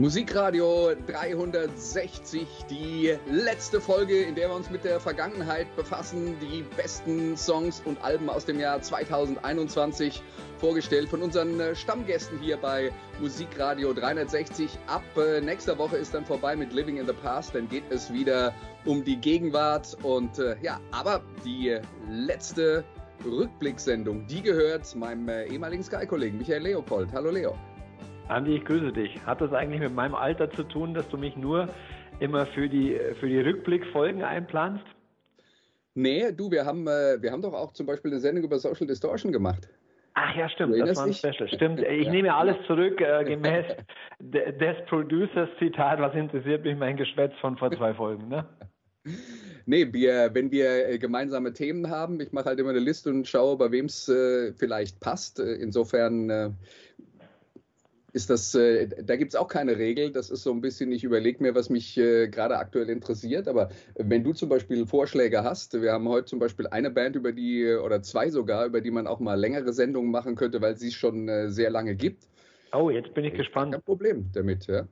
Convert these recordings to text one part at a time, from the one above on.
Musikradio 360, die letzte Folge, in der wir uns mit der Vergangenheit befassen, die besten Songs und Alben aus dem Jahr 2021 vorgestellt von unseren äh, Stammgästen hier bei Musikradio 360. Ab äh, nächster Woche ist dann vorbei mit Living in the Past, dann geht es wieder um die Gegenwart und äh, ja, aber die letzte Rückblicksendung, die gehört meinem ehemaligen Sky-Kollegen Michael Leopold. Hallo Leo. Andi, ich grüße dich. Hat das eigentlich mit meinem Alter zu tun, dass du mich nur immer für die, für die Rückblickfolgen einplanst? Nee, du, wir haben, äh, wir haben doch auch zum Beispiel eine Sendung über Social Distortion gemacht. Ach ja, stimmt, das war ein Special. Stimmt, ich ja. nehme alles zurück, äh, gemäß des Producers Zitat, was interessiert mich mein Geschwätz von vor zwei Folgen, ne? Nee, wir, wenn wir äh, gemeinsame Themen haben, ich mache halt immer eine Liste und schaue, bei wem es äh, vielleicht passt. Äh, insofern äh, ist das, äh, da gibt es auch keine Regel. Das ist so ein bisschen, ich überlege mir, was mich äh, gerade aktuell interessiert. Aber wenn du zum Beispiel Vorschläge hast, wir haben heute zum Beispiel eine Band, über die, oder zwei sogar, über die man auch mal längere Sendungen machen könnte, weil sie es schon äh, sehr lange gibt. Oh, jetzt bin ich gespannt. Kein Problem damit, ja.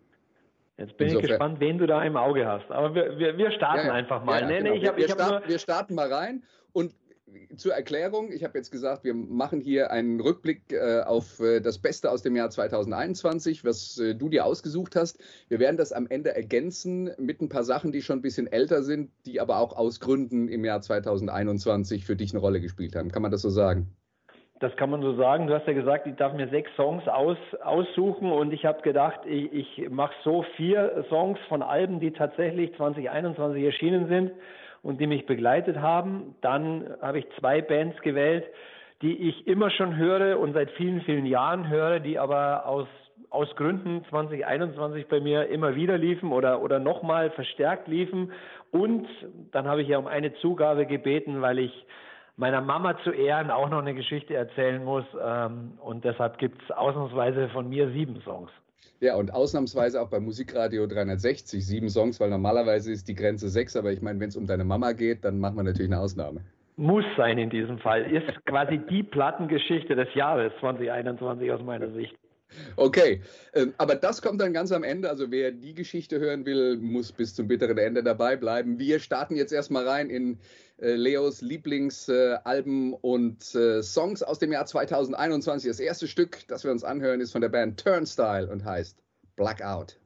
Jetzt bin Insofern. ich gespannt, wen du da im Auge hast. Aber wir, wir, wir starten ja, ja. einfach mal. Ja, nee, genau. nee, ich hab, wir, starten, wir starten mal rein und zur Erklärung, ich habe jetzt gesagt, wir machen hier einen Rückblick äh, auf äh, das Beste aus dem Jahr 2021, was äh, du dir ausgesucht hast. Wir werden das am Ende ergänzen mit ein paar Sachen, die schon ein bisschen älter sind, die aber auch aus Gründen im Jahr 2021 für dich eine Rolle gespielt haben. Kann man das so sagen? Das kann man so sagen. Du hast ja gesagt, ich darf mir sechs Songs aus, aussuchen und ich habe gedacht, ich, ich mache so vier Songs von Alben, die tatsächlich 2021 erschienen sind und die mich begleitet haben. Dann habe ich zwei Bands gewählt, die ich immer schon höre und seit vielen, vielen Jahren höre, die aber aus, aus Gründen 2021 bei mir immer wieder liefen oder, oder nochmal verstärkt liefen. Und dann habe ich ja um eine Zugabe gebeten, weil ich meiner Mama zu Ehren auch noch eine Geschichte erzählen muss. Ähm, und deshalb gibt's ausnahmsweise von mir sieben Songs. Ja, und ausnahmsweise auch bei Musikradio 360 sieben Songs, weil normalerweise ist die Grenze sechs, aber ich meine, wenn es um deine Mama geht, dann machen wir natürlich eine Ausnahme. Muss sein in diesem Fall. Ist quasi die Plattengeschichte des Jahres 2021 aus meiner Sicht. Okay, ähm, aber das kommt dann ganz am Ende. Also wer die Geschichte hören will, muss bis zum bitteren Ende dabei bleiben. Wir starten jetzt erstmal rein in Leos Lieblingsalben und äh, Songs aus dem Jahr 2021. Das erste Stück, das wir uns anhören, ist von der Band Turnstile und heißt Blackout.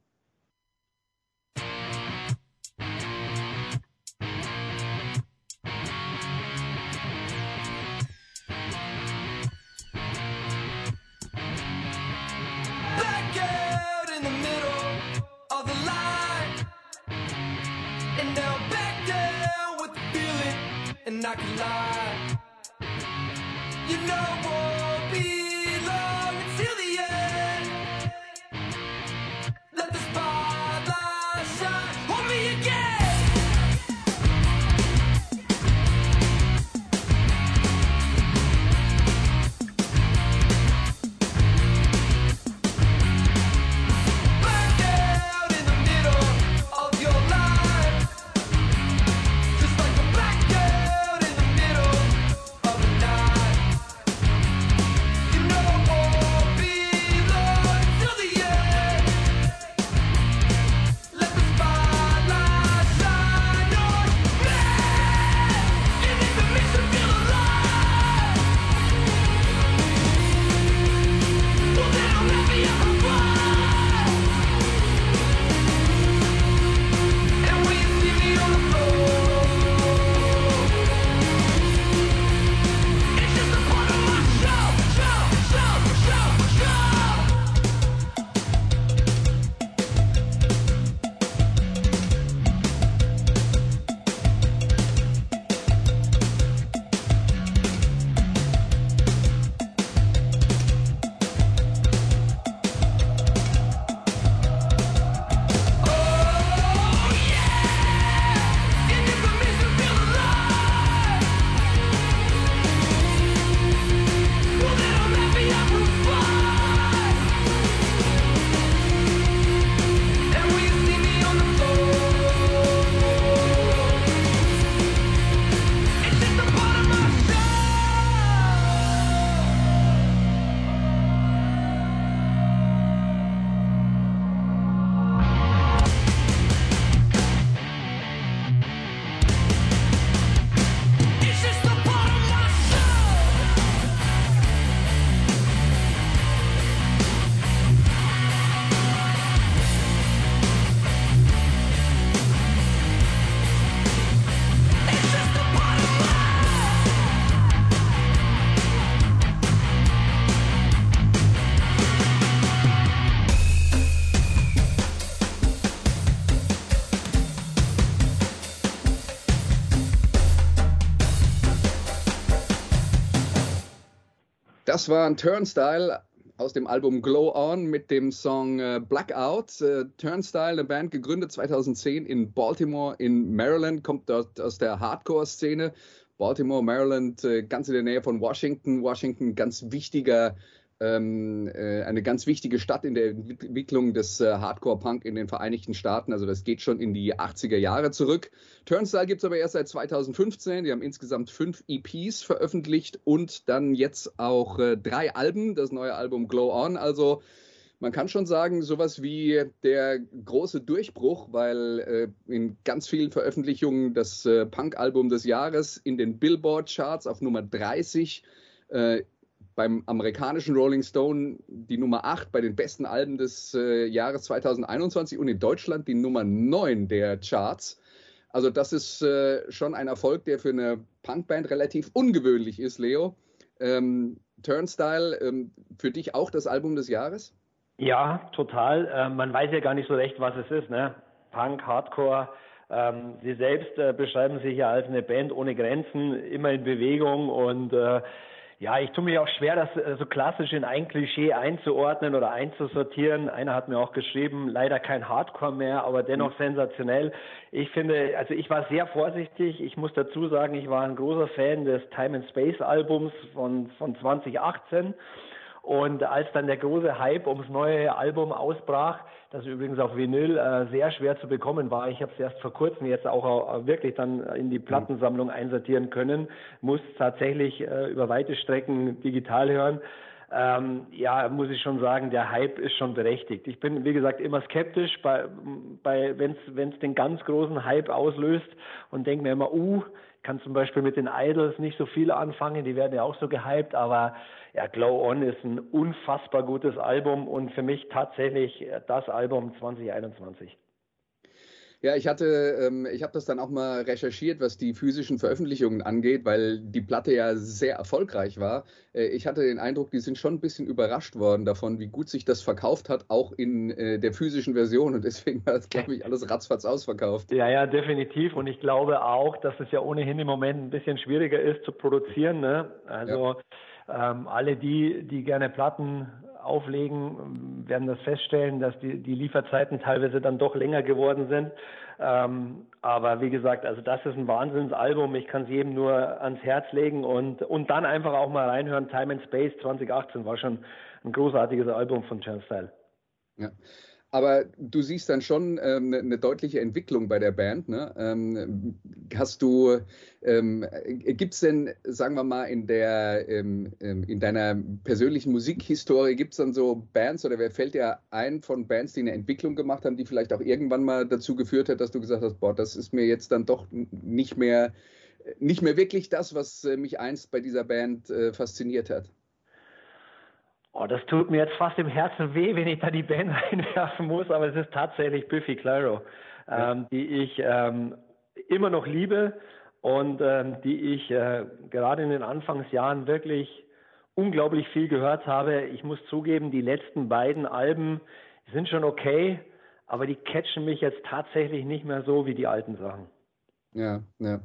And I can lie. You know won't Das war ein Turnstyle aus dem Album Glow On mit dem Song äh, Blackout. Äh, Turnstyle, eine Band gegründet 2010 in Baltimore in Maryland, kommt dort aus der Hardcore-Szene. Baltimore, Maryland, äh, ganz in der Nähe von Washington. Washington, ganz wichtiger ähm, äh, eine ganz wichtige Stadt in der Entwicklung des äh, Hardcore-Punk in den Vereinigten Staaten. Also das geht schon in die 80er Jahre zurück. Turnstyle gibt es aber erst seit 2015. Die haben insgesamt fünf EPs veröffentlicht und dann jetzt auch äh, drei Alben. Das neue Album Glow On. Also man kann schon sagen, sowas wie der große Durchbruch, weil äh, in ganz vielen Veröffentlichungen das äh, Punk-Album des Jahres in den Billboard-Charts auf Nummer 30 äh, beim amerikanischen Rolling Stone die Nummer 8 bei den besten Alben des äh, Jahres 2021 und in Deutschland die Nummer 9 der Charts. Also das ist äh, schon ein Erfolg, der für eine Punkband relativ ungewöhnlich ist, Leo. Ähm, Turnstyle, ähm, für dich auch das Album des Jahres? Ja, total. Ähm, man weiß ja gar nicht so recht, was es ist. Ne? Punk, Hardcore. Ähm, Sie selbst äh, beschreiben sich ja als eine Band ohne Grenzen, immer in Bewegung und äh, ja, ich tue mir auch schwer, das äh, so klassisch in ein Klischee einzuordnen oder einzusortieren. Einer hat mir auch geschrieben, leider kein Hardcore mehr, aber dennoch mhm. sensationell. Ich finde, also ich war sehr vorsichtig. Ich muss dazu sagen, ich war ein großer Fan des Time and Space Albums von, von 2018. Und als dann der große Hype ums neue Album ausbrach, das übrigens auf Vinyl äh, sehr schwer zu bekommen war, ich habe es erst vor kurzem jetzt auch äh, wirklich dann in die Plattensammlung einsortieren können, muss tatsächlich äh, über weite Strecken digital hören. Ähm, ja, muss ich schon sagen, der Hype ist schon berechtigt. Ich bin, wie gesagt, immer skeptisch, bei, bei, wenn es den ganz großen Hype auslöst und denke mir immer, uh, kann zum Beispiel mit den Idols nicht so viel anfangen, die werden ja auch so gehypt, aber ja, Glow On ist ein unfassbar gutes Album und für mich tatsächlich das Album 2021. Ja, ich hatte, ähm, ich habe das dann auch mal recherchiert, was die physischen Veröffentlichungen angeht, weil die Platte ja sehr erfolgreich war. Äh, ich hatte den Eindruck, die sind schon ein bisschen überrascht worden davon, wie gut sich das verkauft hat, auch in äh, der physischen Version. Und deswegen war das, glaube ich, alles ratzfatz ausverkauft. Ja, ja, definitiv. Und ich glaube auch, dass es ja ohnehin im Moment ein bisschen schwieriger ist zu produzieren. Ne? Also ja. Ähm, alle die, die gerne Platten auflegen, werden das feststellen, dass die, die Lieferzeiten teilweise dann doch länger geworden sind. Ähm, aber wie gesagt, also das ist ein Wahnsinnsalbum. Ich kann es jedem nur ans Herz legen und, und dann einfach auch mal reinhören. Time and Space 2018 war schon ein großartiges Album von Turnstyle. Ja. Aber du siehst dann schon ähm, eine, eine, deutliche Entwicklung bei der Band. Ne? Ähm, hast du, ähm, gibt es denn, sagen wir mal, in der, ähm, ähm, in deiner persönlichen Musikhistorie, gibt es dann so Bands oder wer fällt dir ein von Bands, die eine Entwicklung gemacht haben, die vielleicht auch irgendwann mal dazu geführt hat, dass du gesagt hast, boah, das ist mir jetzt dann doch nicht mehr, nicht mehr wirklich das, was äh, mich einst bei dieser Band äh, fasziniert hat? Oh, das tut mir jetzt fast im Herzen weh, wenn ich da die Band einwerfen muss, aber es ist tatsächlich Biffy Clyro, ja. ähm, die ich ähm, immer noch liebe und ähm, die ich äh, gerade in den Anfangsjahren wirklich unglaublich viel gehört habe. Ich muss zugeben, die letzten beiden Alben sind schon okay, aber die catchen mich jetzt tatsächlich nicht mehr so wie die alten Sachen. Ja, ja.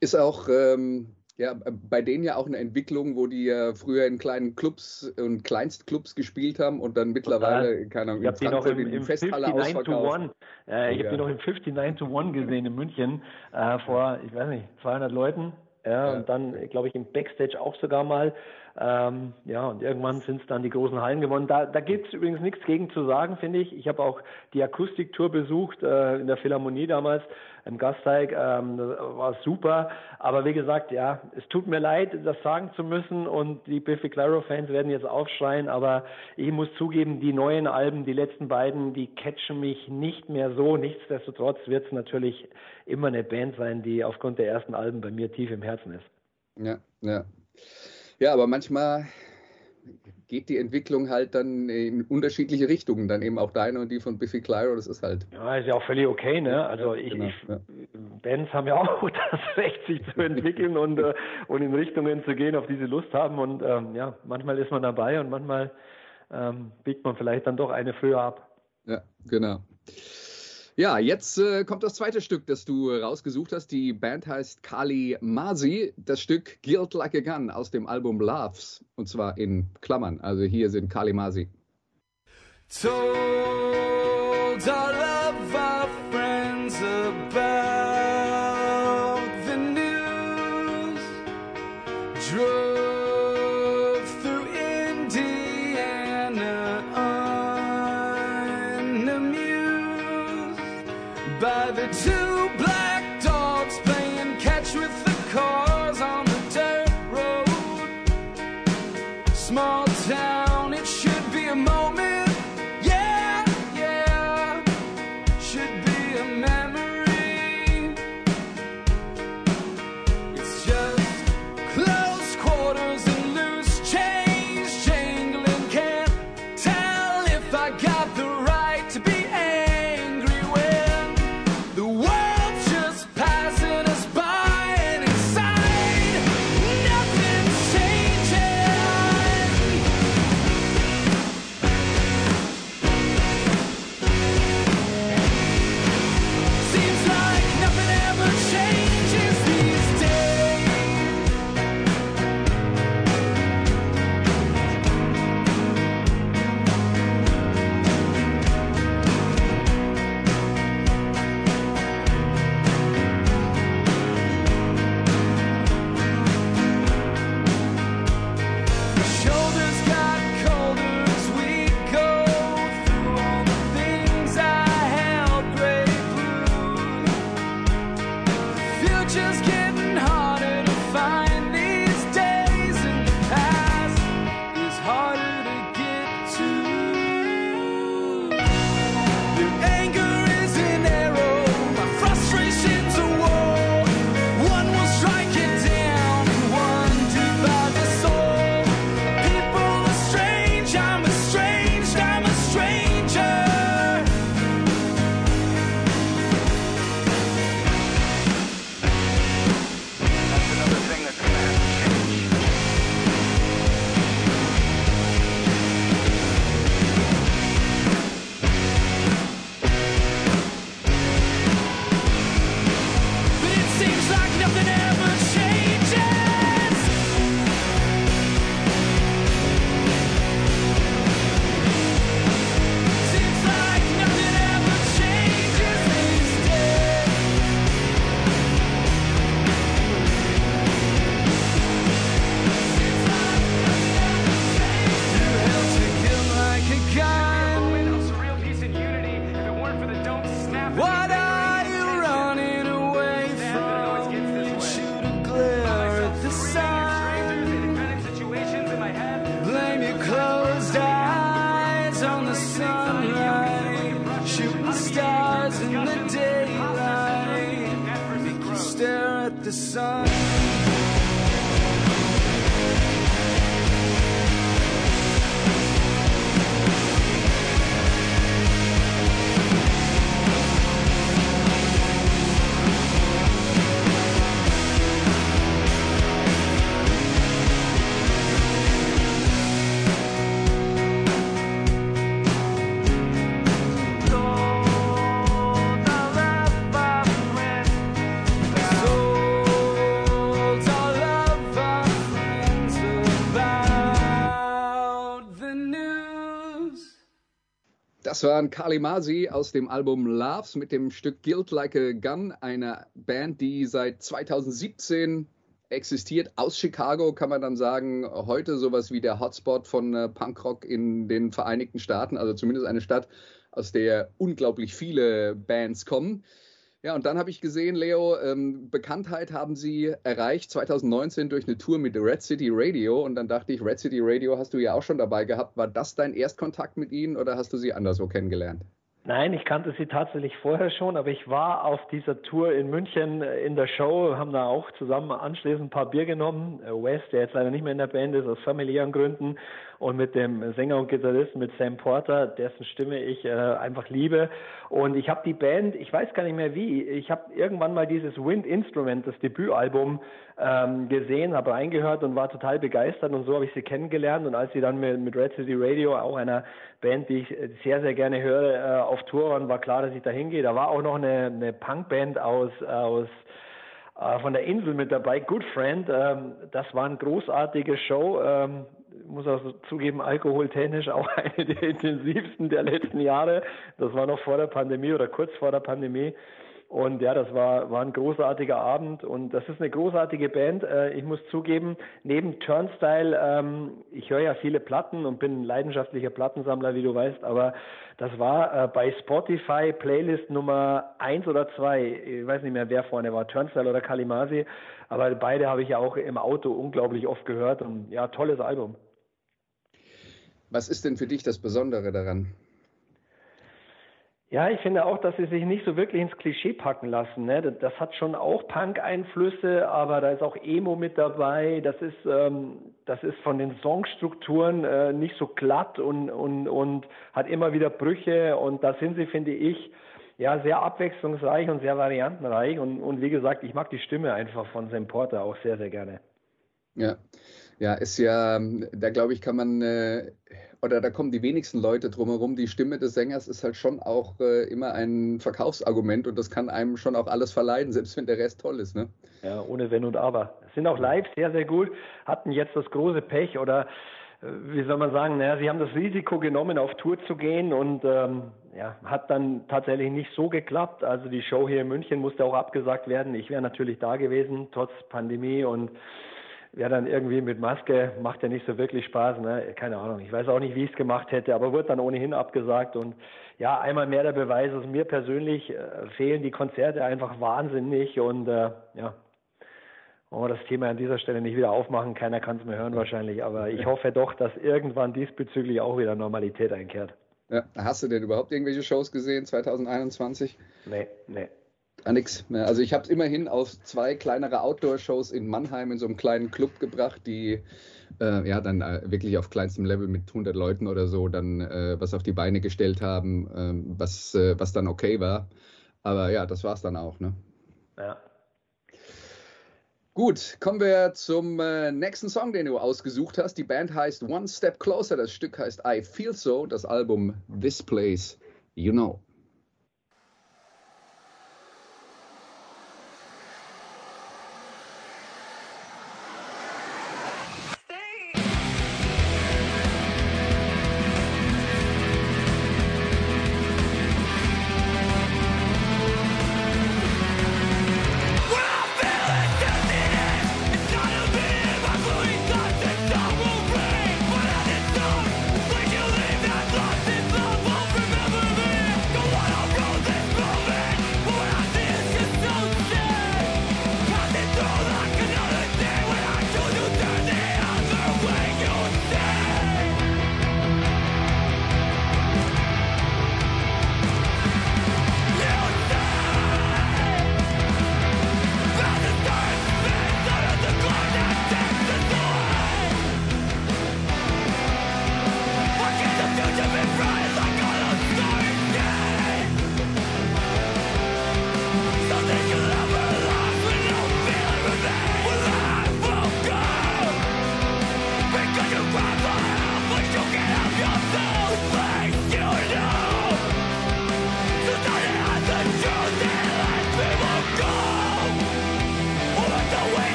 Ist auch ähm, ja, äh, bei denen ja auch eine Entwicklung, wo die ja früher in kleinen Clubs und Kleinstclubs gespielt haben und dann mittlerweile, keine Ahnung, ich habe die noch im, im Festhalle 59 to One, äh, ich ja. habe die noch im 59 to One gesehen in München äh, vor, ich weiß nicht, 200 Leuten. Ja, ja. und dann, glaube ich, im Backstage auch sogar mal. Ähm, ja, und irgendwann sind es dann die großen Hallen gewonnen. Da, da gibt es übrigens nichts gegen zu sagen, finde ich. Ich habe auch die Akustiktour besucht äh, in der Philharmonie damals im Gasteig. Ähm, das war super. Aber wie gesagt, ja, es tut mir leid, das sagen zu müssen und die Biffy Claro-Fans werden jetzt aufschreien. Aber ich muss zugeben, die neuen Alben, die letzten beiden, die catchen mich nicht mehr so. Nichtsdestotrotz wird es natürlich immer eine Band sein, die aufgrund der ersten Alben bei mir tief im Herzen ist. Ja, ja. Ja, aber manchmal geht die Entwicklung halt dann in unterschiedliche Richtungen, dann eben auch deine und die von Biffy Clyro, das ist halt. Ja, ist ja auch völlig okay, ne? Also ich, genau, ja. Bands haben ja auch das Recht, sich zu entwickeln und, äh, und in Richtungen zu gehen, auf die sie Lust haben. Und ähm, ja, manchmal ist man dabei und manchmal ähm, biegt man vielleicht dann doch eine früher ab. Ja, genau. Ja, jetzt äh, kommt das zweite Stück, das du rausgesucht hast. Die Band heißt Kali Masi. Das Stück Guilt Like a Gun aus dem Album Loves. Und zwar in Klammern. Also hier sind Kali Masi. Told Das waren Kali Masi aus dem Album Loves mit dem Stück Guilt Like a Gun, einer Band, die seit 2017 existiert. Aus Chicago kann man dann sagen, heute sowas wie der Hotspot von äh, Punkrock in den Vereinigten Staaten, also zumindest eine Stadt, aus der unglaublich viele Bands kommen. Ja, und dann habe ich gesehen, Leo, ähm, Bekanntheit haben Sie erreicht 2019 durch eine Tour mit Red City Radio. Und dann dachte ich, Red City Radio hast du ja auch schon dabei gehabt. War das dein Erstkontakt mit ihnen oder hast du sie anderswo kennengelernt? Nein, ich kannte sie tatsächlich vorher schon, aber ich war auf dieser Tour in München äh, in der Show, haben da auch zusammen anschließend ein paar Bier genommen. Äh, Wes, der jetzt leider nicht mehr in der Band ist, aus familiären Gründen. Und mit dem Sänger und Gitarristen, mit Sam Porter, dessen Stimme ich äh, einfach liebe. Und ich habe die Band, ich weiß gar nicht mehr wie, ich habe irgendwann mal dieses Wind Instrument, das Debütalbum, ähm, gesehen, habe reingehört und war total begeistert und so habe ich sie kennengelernt. Und als sie dann mit, mit Red City Radio, auch einer Band, die ich sehr, sehr gerne höre, äh, auf Tour waren, war klar, dass ich da hingehe. Da war auch noch eine, eine Punkband aus, aus äh, von der Insel mit dabei, Good Friend. Ähm, das war eine großartige Show. Ähm, muss auch zugeben, alkoholtechnisch auch eine der intensivsten der letzten Jahre. Das war noch vor der Pandemie oder kurz vor der Pandemie. Und ja, das war, war ein großartiger Abend und das ist eine großartige Band. Äh, ich muss zugeben, neben Turnstyle, ähm, ich höre ja viele Platten und bin ein leidenschaftlicher Plattensammler, wie du weißt, aber das war äh, bei Spotify Playlist Nummer eins oder zwei. Ich weiß nicht mehr, wer vorne war, Turnstyle oder Kalimasi, aber beide habe ich ja auch im Auto unglaublich oft gehört und ja, tolles Album. Was ist denn für dich das Besondere daran? Ja, ich finde auch, dass sie sich nicht so wirklich ins Klischee packen lassen. Ne? Das, hat schon auch Punk-Einflüsse, aber da ist auch Emo mit dabei. Das ist, ähm, das ist von den Songstrukturen äh, nicht so glatt und, und, und hat immer wieder Brüche. Und da sind sie, finde ich, ja, sehr abwechslungsreich und sehr variantenreich. Und, und wie gesagt, ich mag die Stimme einfach von Sam Porter auch sehr, sehr gerne. Ja, ja, ist ja, da glaube ich, kann man, äh, oder da kommen die wenigsten Leute drumherum. Die Stimme des Sängers ist halt schon auch äh, immer ein Verkaufsargument und das kann einem schon auch alles verleiden, selbst wenn der Rest toll ist. Ne? Ja, ohne Wenn und Aber. Sind auch live sehr, sehr gut, hatten jetzt das große Pech oder äh, wie soll man sagen, naja, sie haben das Risiko genommen, auf Tour zu gehen und ähm, ja, hat dann tatsächlich nicht so geklappt. Also die Show hier in München musste auch abgesagt werden. Ich wäre natürlich da gewesen, trotz Pandemie und ja, dann irgendwie mit Maske macht ja nicht so wirklich Spaß, ne? Keine Ahnung. Ich weiß auch nicht, wie ich es gemacht hätte, aber wird dann ohnehin abgesagt. Und ja, einmal mehr der Beweis, dass mir persönlich äh, fehlen die Konzerte einfach wahnsinnig. Und äh, ja, wollen wir das Thema an dieser Stelle nicht wieder aufmachen. Keiner kann es mehr hören wahrscheinlich, aber ich hoffe doch, dass irgendwann diesbezüglich auch wieder Normalität einkehrt. Ja, hast du denn überhaupt irgendwelche Shows gesehen 2021? Nee, nee. Ah, nix. mehr. Also ich habe es immerhin auf zwei kleinere Outdoor-Shows in Mannheim in so einem kleinen Club gebracht, die äh, ja dann äh, wirklich auf kleinstem Level mit 100 Leuten oder so dann äh, was auf die Beine gestellt haben, ähm, was, äh, was dann okay war. Aber ja, das war es dann auch. Ne? Ja. Gut, kommen wir zum äh, nächsten Song, den du ausgesucht hast. Die Band heißt One Step Closer, das Stück heißt I Feel So, das Album This Place You Know.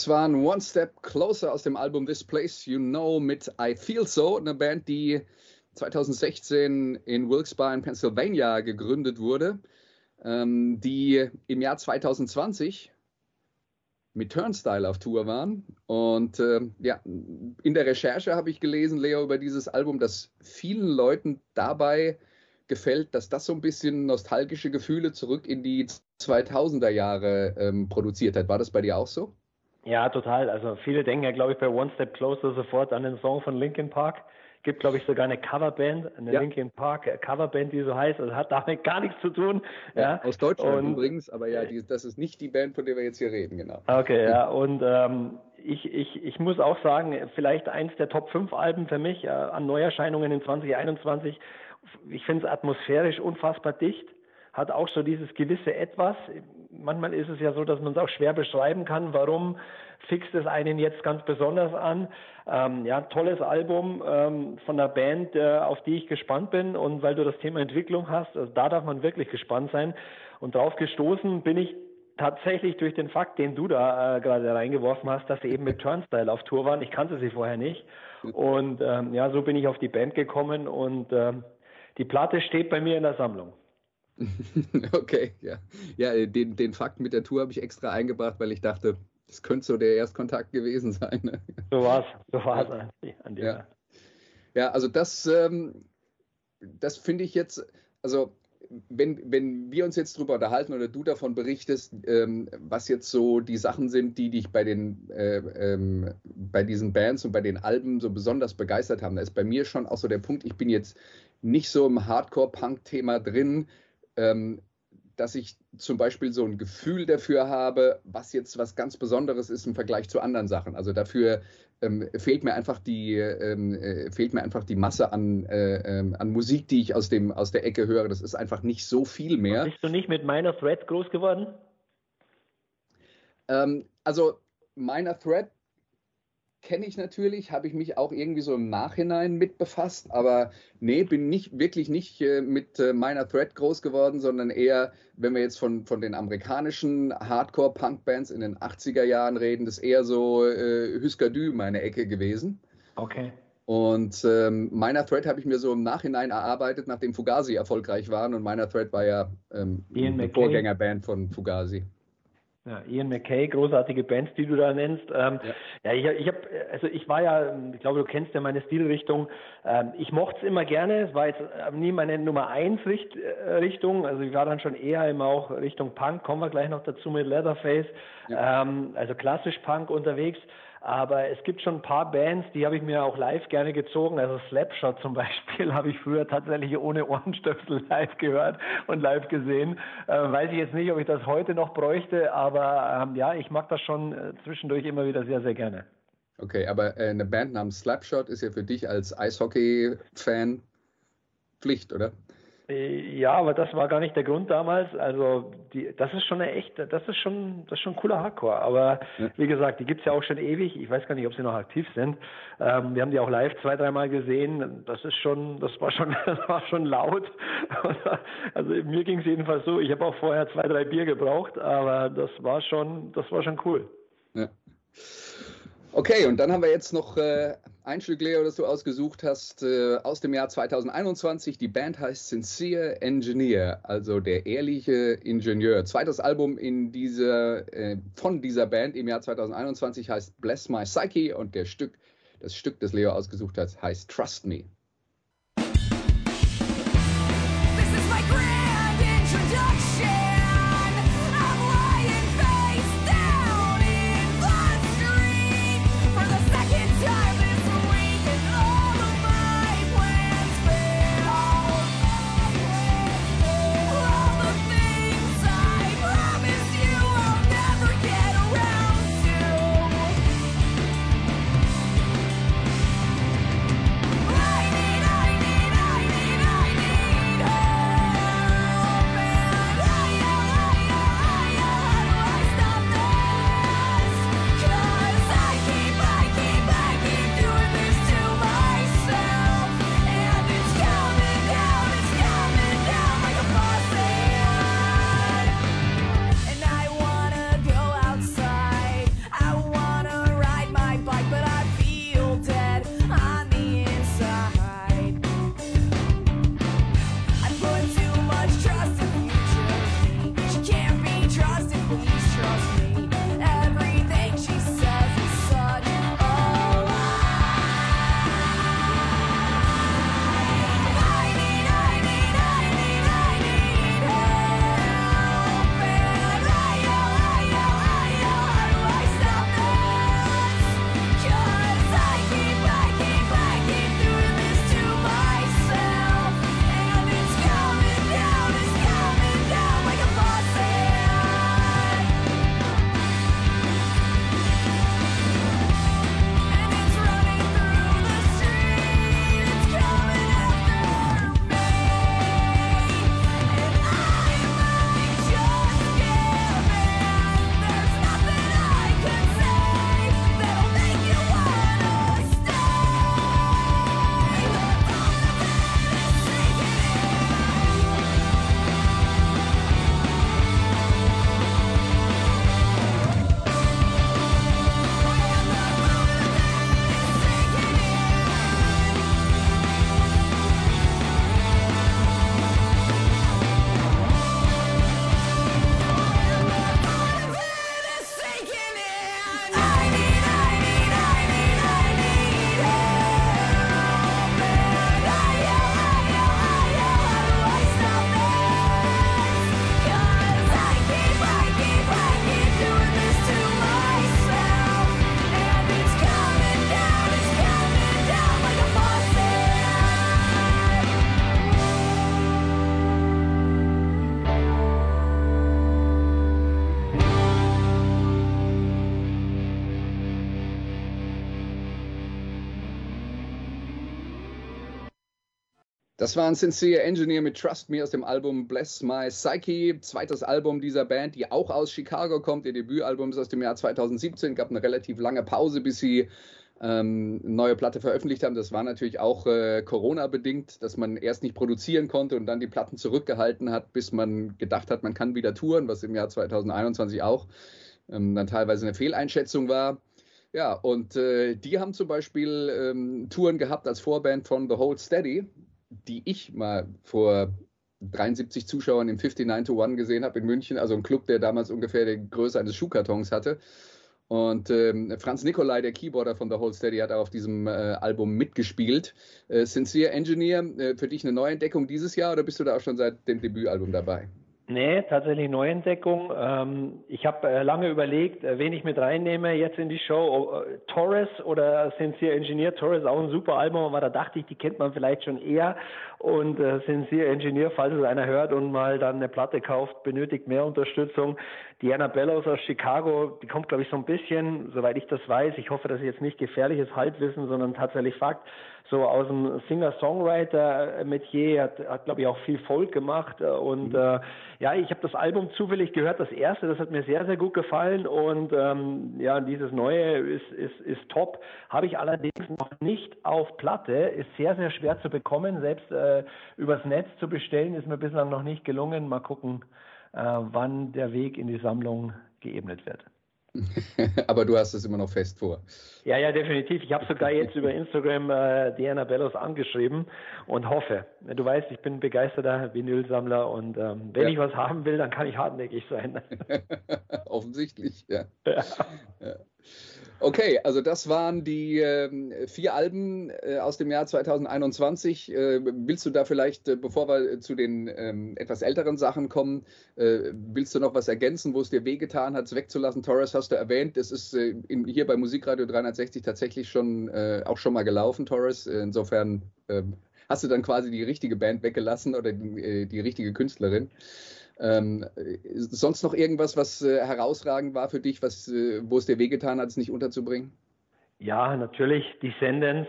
Das war ein One Step Closer aus dem Album This Place You Know mit I Feel So, eine Band, die 2016 in Wilkes-Barre in Pennsylvania gegründet wurde, ähm, die im Jahr 2020 mit Turnstyle auf Tour waren. Und äh, ja, in der Recherche habe ich gelesen, Leo, über dieses Album, dass vielen Leuten dabei gefällt, dass das so ein bisschen nostalgische Gefühle zurück in die 2000er Jahre ähm, produziert hat. War das bei dir auch so? Ja, total. Also viele denken ja, glaube ich, bei One Step Closer sofort an den Song von Linkin Park. Gibt, glaube ich, sogar eine Coverband, eine Ja. Linkin Park äh, Coverband, die so heißt. Also hat damit gar nichts zu tun. Ja, Aus Deutschland Und- übrigens, aber ja, die, das ist nicht die Band, von der wir jetzt hier reden, genau. Okay, ja, und ähm, ich, ich, ich muss auch sagen, vielleicht eins der Top 5 Alben für mich äh, an Neuerscheinungen in 2021. Ich finde es atmosphärisch unfassbar dicht, hat auch so dieses gewisse Etwas. Manchmal ist es ja so, dass man es auch schwer beschreiben kann, warum fixt es einen jetzt ganz besonders an. Ähm, ja, tolles Album ähm, von der Band, äh, auf die ich gespannt bin und weil du das Thema Entwicklung hast, also da darf man wirklich gespannt sein. Und drauf gestoßen bin ich tatsächlich durch den Fakt, den du da äh, gerade reingeworfen hast, dass sie eben mit Turnstyle auf Tour waren. Ich kannte sie vorher nicht. Und ähm, ja, so bin ich auf die Band gekommen und ähm, die Platte steht bei mir in der Sammlung. Okay, ja. Ja, den, den Fakt mit der Tour habe ich extra eingebracht, weil ich dachte, das könnte so der Erstkontakt gewesen sein. Ne? So war's, so war's an, an dir. Ja. Ja, also das, ähm, das finde ich jetzt, also wenn, wenn wir uns jetzt drüber unterhalten oder du davon berichtest, ähm, was jetzt so die Sachen sind, die dich bei den äh, ähm, bei diesen Bands und bei den Alben so besonders begeistert haben, da ist bei mir schon auch so der Punkt, ich bin jetzt nicht so im Hardcore-Punk-Thema drin, ähm, dass ich zum Beispiel so ein Gefühl dafür habe, was jetzt was ganz Besonderes ist im Vergleich zu anderen Sachen. Also dafür ähm, fehlt mir einfach die ähm, äh, fehlt mir einfach die Masse an, äh, ähm, an Musik, die ich aus dem aus der Ecke höre. Das ist einfach nicht so viel mehr. Bist du nicht mit Minor Threat groß geworden? Ähm, also Minor Threat kenne ich natürlich, habe ich mich auch irgendwie so im Nachhinein mit befasst, aber nee, bin nicht wirklich nicht äh, mit äh, Minor Threat groß geworden, sondern eher, wenn wir jetzt von, von den amerikanischen Hardcore-Punk-Bands in den 80er Jahren reden, das ist eher so äh, Husker Du meine Ecke gewesen. Okay. Und ähm, Minor Threat habe ich mir so im Nachhinein erarbeitet, nachdem Fugazi erfolgreich waren. Und Minor Threat war ja ähm. Vorgängerband von Fugazi. Ja, Ian McKay, großartige Bands, die du da nennst. Ähm, ja. ich, ich habe, also ich war ja, ich glaube, du kennst ja meine Stilrichtung. Ähm, ich mochte es immer gerne. Es war jetzt nie meine Nummer eins Richt, äh, Richtung. Also ich war dann schon eher immer auch Richtung Punk. Kommen wir gleich noch dazu mit Leatherface. Ähm, also klassisch Punk unterwegs. Aber es gibt schon ein paar Bands, die habe ich mir auch live gerne gezogen. Also Slapshot zum Beispiel habe ich früher tatsächlich ohne Ohrenstöpsel live gehört und live gesehen. Äh, weiß ich jetzt nicht, ob ich das heute noch bräuchte, aber ähm, ja, ich mag das schon äh, zwischendurch immer wieder sehr, sehr gerne. Okay, aber äh, eine Band namens Slapshot ist ja für dich als Eishockey-Fan Pflicht, oder? Äh, Ja, aber das war gar nicht der Grund damals. Also die, das ist schon eine echte, das ist schon, das ist schon cooler Hardcore. Aber Ja. wie gesagt, die gibt's ja auch schon ewig. Ich weiß gar nicht, ob sie noch aktiv sind. Ähm, wir haben die auch live zwei, dreimal gesehen. Das ist schon, das war schon, das war schon laut. Also mir ging's jedenfalls so. Ich habe auch vorher zwei, drei Bier gebraucht, aber das war schon, das war schon cool. Ja. Okay, und dann haben wir jetzt noch äh, ein Stück, Leo, das du ausgesucht hast, äh, aus dem Jahr 2021. Die Band heißt Sincere Engineer, also der ehrliche Ingenieur. Zweites Album in dieser, äh, von dieser Band im Jahr 2021 heißt Bless My Psyche und der Stück, das Stück, das Leo ausgesucht hat, heißt Trust Me. Das war ein Sincere Engineer mit Trust Me aus dem Album Bless My Psyche, zweites Album dieser Band, die auch aus Chicago kommt. Ihr Debütalbum ist aus dem Jahr 2017, gab eine relativ lange Pause, bis sie ähm, neue Platte veröffentlicht haben. Das war natürlich auch äh, Corona-bedingt, dass man erst nicht produzieren konnte und dann die Platten zurückgehalten hat, bis man gedacht hat, man kann wieder touren, was im Jahr 2021 auch ähm, dann teilweise eine Fehleinschätzung war. Ja, und äh, die haben zum Beispiel ähm, Touren gehabt als Vorband von The Hold Steady, die ich mal vor 73 Zuschauern im 59 to 1 gesehen habe in München, also ein Club, der damals ungefähr die Größe eines Schuhkartons hatte. Und ähm, Franz Nikolai, der Keyboarder von The Whole Steady, hat auch auf diesem äh, Album mitgespielt. Äh, Sincere Engineer, äh, für dich eine Neuentdeckung dieses Jahr oder bist du da auch schon seit dem Debütalbum dabei? Nee, tatsächlich Neuentdeckung. Ähm, ich habe äh, lange überlegt, äh, wen ich mit reinnehme jetzt in die Show. Oh, äh, Torres oder Sincere Engineer. Torres auch ein super Album, aber da dachte ich, die kennt man vielleicht schon eher. Und äh, Sincere Engineer, falls es einer hört und mal dann eine Platte kauft, benötigt mehr Unterstützung. Diana Bellows aus Chicago, die kommt, glaube ich, so ein bisschen, soweit ich das weiß, ich hoffe, dass ich jetzt nicht gefährliches Halbwissen, sondern tatsächlich Fakt, so aus dem Singer-Songwriter-Metier, hat, hat glaube ich, auch viel Folk gemacht. Und äh, ja, ich habe das Album zufällig gehört, das erste, das hat mir sehr, sehr gut gefallen. Und ähm, ja, dieses neue ist, ist, ist top. Habe ich allerdings noch nicht auf Platte, ist sehr, sehr schwer zu bekommen. Selbst äh, übers Netz zu bestellen, ist mir bislang noch nicht gelungen. Mal gucken, äh, wann der Weg in die Sammlung geebnet wird. Aber du hast es immer noch fest vor. Ja, ja, definitiv. Ich habe sogar jetzt über Instagram äh, Diana Bellos angeschrieben und hoffe. Du weißt, ich bin begeisterter Vinylsammler und ähm, wenn Ja. ich was haben will, dann kann ich hartnäckig sein. Offensichtlich, ja. ja. Okay, also das waren die ähm, vier Alben äh, aus dem Jahr 2021. Äh, willst du da vielleicht, äh, bevor wir zu den ähm, etwas älteren Sachen kommen, äh, willst du noch was ergänzen, wo es dir wehgetan hat, es wegzulassen? Torres hast du erwähnt, das ist äh, in, hier bei Musikradio 360 tatsächlich schon äh, auch schon mal gelaufen, Torres. Äh, Insofern ähm, hast du dann quasi die richtige Band weggelassen oder die, äh, die richtige Künstlerin. Ähm, äh, sonst noch irgendwas, was äh, herausragend war für dich, was, äh, wo es dir wehgetan hat, es nicht unterzubringen? Ja, natürlich. Descendants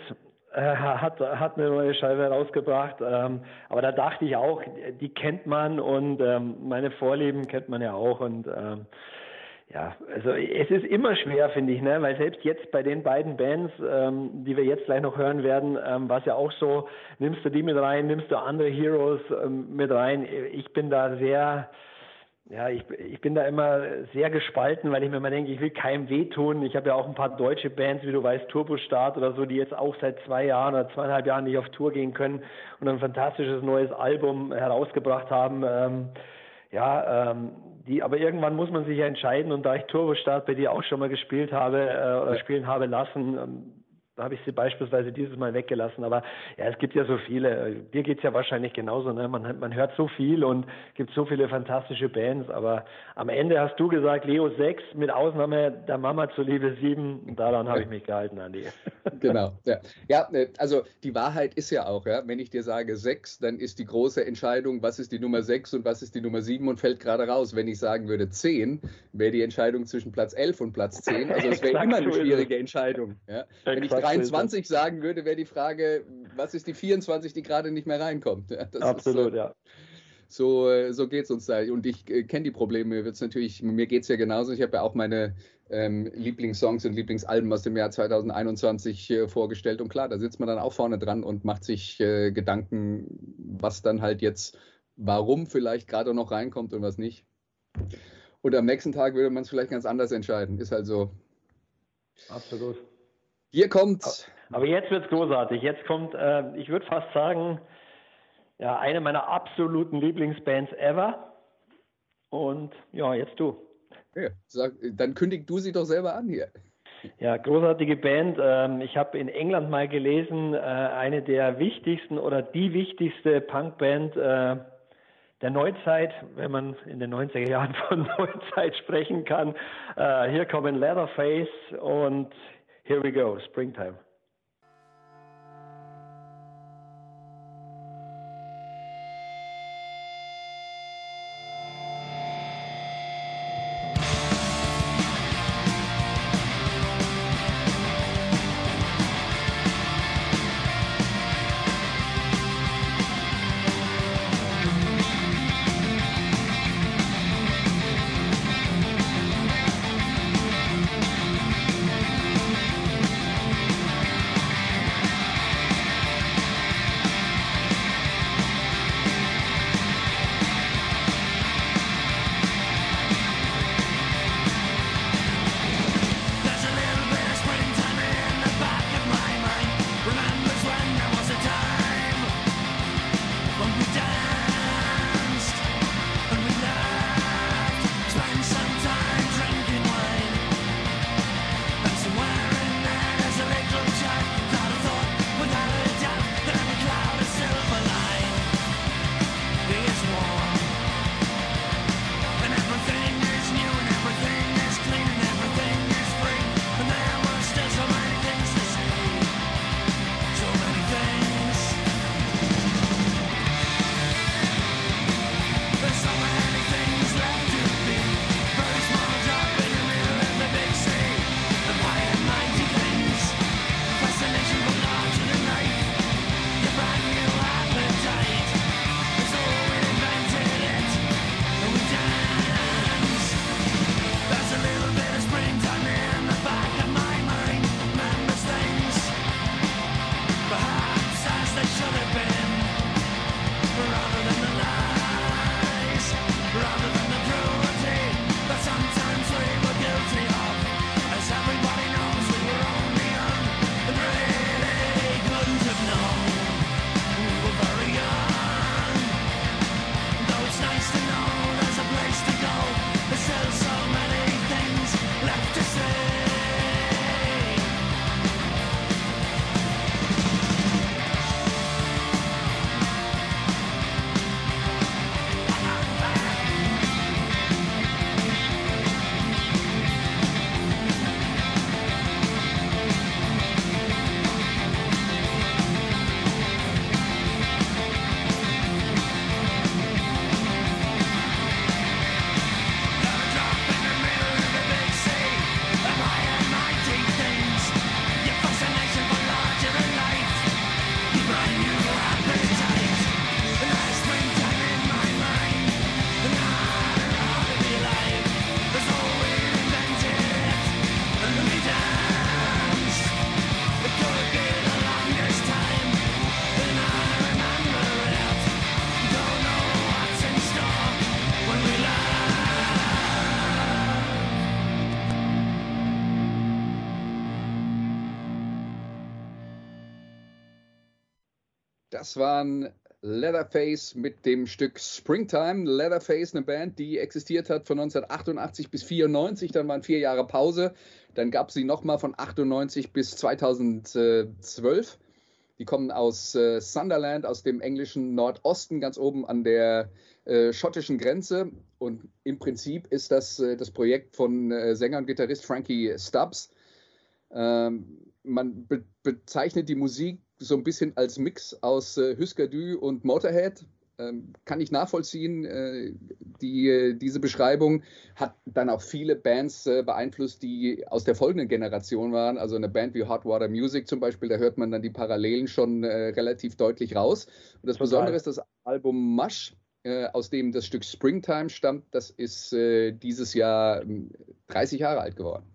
äh, hat, hat eine neue Scheibe rausgebracht. Ähm, aber da dachte ich auch, die kennt man und ähm, meine Vorlieben kennt man ja auch. Und ähm, ja, also es ist immer schwer, finde ich, ne? weil selbst jetzt bei den beiden Bands, ähm, die wir jetzt gleich noch hören werden, ähm, war es ja auch so, nimmst du die mit rein, nimmst du andere Heroes ähm, mit rein. Ich bin da sehr, ja, ich, ich bin da immer sehr gespalten, weil ich mir immer denke, ich will keinem wehtun. Ich habe ja auch ein paar deutsche Bands, wie du weißt, Turbostart oder so, die jetzt auch seit zwei Jahren oder zweieinhalb Jahren nicht auf Tour gehen können und ein fantastisches neues Album herausgebracht haben. Ähm, ja, ähm, die, aber irgendwann muss man sich ja entscheiden und da ich Turbostart bei dir auch schon mal gespielt habe äh, oder spielen habe lassen, ähm, habe ich sie beispielsweise dieses Mal weggelassen. Aber ja, es gibt ja so viele. Dir geht's ja wahrscheinlich genauso. Ne? Man, man hört so viel und gibt so viele fantastische Bands. Aber am Ende hast du gesagt, Leo 6 mit Ausnahme der Mama zuliebe 7. Daran habe ich mich gehalten, Andi. Genau. Ja. ja, äh, also die Wahrheit ist ja auch, ja, wenn ich dir sage 6, dann ist die große Entscheidung, was ist die Nummer 6 und was ist die Nummer 7 und fällt gerade raus. Wenn ich sagen würde 10, wäre die Entscheidung zwischen Platz 11 und Platz 10. Also es wäre immer eine es. schwierige Entscheidung. Ja. Wenn ich ist 23 sagen würde, wäre die Frage, was ist die 24, die gerade nicht mehr reinkommt. Ja, das Absolut, ist, äh, ja. So, äh, so geht es uns da. Und ich äh, kenne die Probleme. Mir wird's natürlich, mir geht es ja genauso. Ich habe ja auch meine ähm, Lieblingssongs und Lieblingsalben aus dem Jahr 2021 äh, vorgestellt. Und klar, da sitzt man dann auch vorne dran und macht sich äh, Gedanken, was dann halt jetzt, warum vielleicht gerade noch reinkommt und was nicht. Und am nächsten Tag würde man es vielleicht ganz anders entscheiden. Ist halt so. Absolut. Hier kommt. Aber jetzt wird's großartig. Jetzt kommt, äh, ich würde fast sagen, ja, eine meiner absoluten Lieblingsbands ever. Und ja, jetzt du. Ja, sag, dann kündig du sie doch selber an hier. Ja, großartige Band. Ähm, ich habe in England mal gelesen, äh, eine der wichtigsten oder die wichtigste Punkband äh, der Neuzeit, wenn man in den 90er Jahren von Neuzeit sprechen kann. Äh, hier kommen Leatherface und Here we go, Springtime. Das waren Leatherface mit dem Stück Springtime. Leatherface, eine Band, die existiert hat von 1988 bis 94, dann waren vier Jahre Pause. Dann gab es sie nochmal von 98 bis 2012. Die kommen aus äh, Sunderland, aus dem englischen Nordosten, ganz oben an der äh, schottischen Grenze. Und im Prinzip ist das äh, das Projekt von äh, Sänger und Gitarrist Frankie Stubbs. Ähm, man be bezeichnet die Musik so ein bisschen als Mix aus äh, Husker Du und Motorhead. Ähm, kann ich nachvollziehen. Äh, die, äh, diese Beschreibung hat dann auch viele Bands äh, beeinflusst, die aus der folgenden Generation waren. Also eine Band wie Hot Water Music zum Beispiel, da hört man dann die Parallelen schon äh, relativ deutlich raus. Und das Total. Besondere ist das Album Mush, äh, aus dem das Stück Springtime stammt. Das ist dieses Jahr ähm, 30 Jahre alt geworden.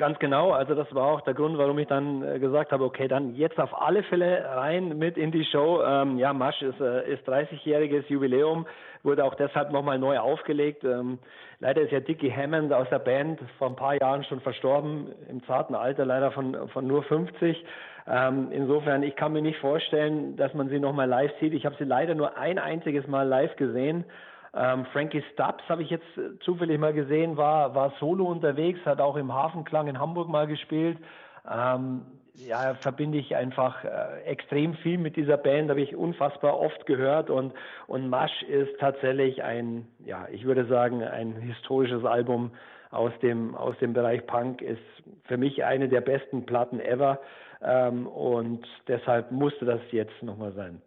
Ganz genau, also das war auch der Grund, warum ich dann äh, gesagt habe, okay, dann jetzt auf alle Fälle rein mit in die Show. Ähm, ja, Masch ist, äh, ist 30-jähriges Jubiläum, wurde auch deshalb nochmal neu aufgelegt. Ähm, leider ist ja Dickie Hammond aus der Band vor ein paar Jahren schon verstorben, im zarten Alter leider von, von nur 50. Ähm, insofern, ich kann mir nicht vorstellen, dass man sie nochmal live sieht. Ich habe sie leider nur ein einziges Mal live gesehen. Ähm, Frankie Stubbs habe ich jetzt äh, zufällig mal gesehen, war, war solo unterwegs, hat auch im Hafenklang in Hamburg mal gespielt. Ähm, ja, verbinde ich einfach äh, extrem viel mit dieser Band, habe ich unfassbar oft gehört und, und Masch ist tatsächlich ein, ja, ich würde sagen, ein historisches Album aus dem, aus dem Bereich Punk, ist für mich eine der besten Platten ever ähm, und deshalb musste das jetzt nochmal sein.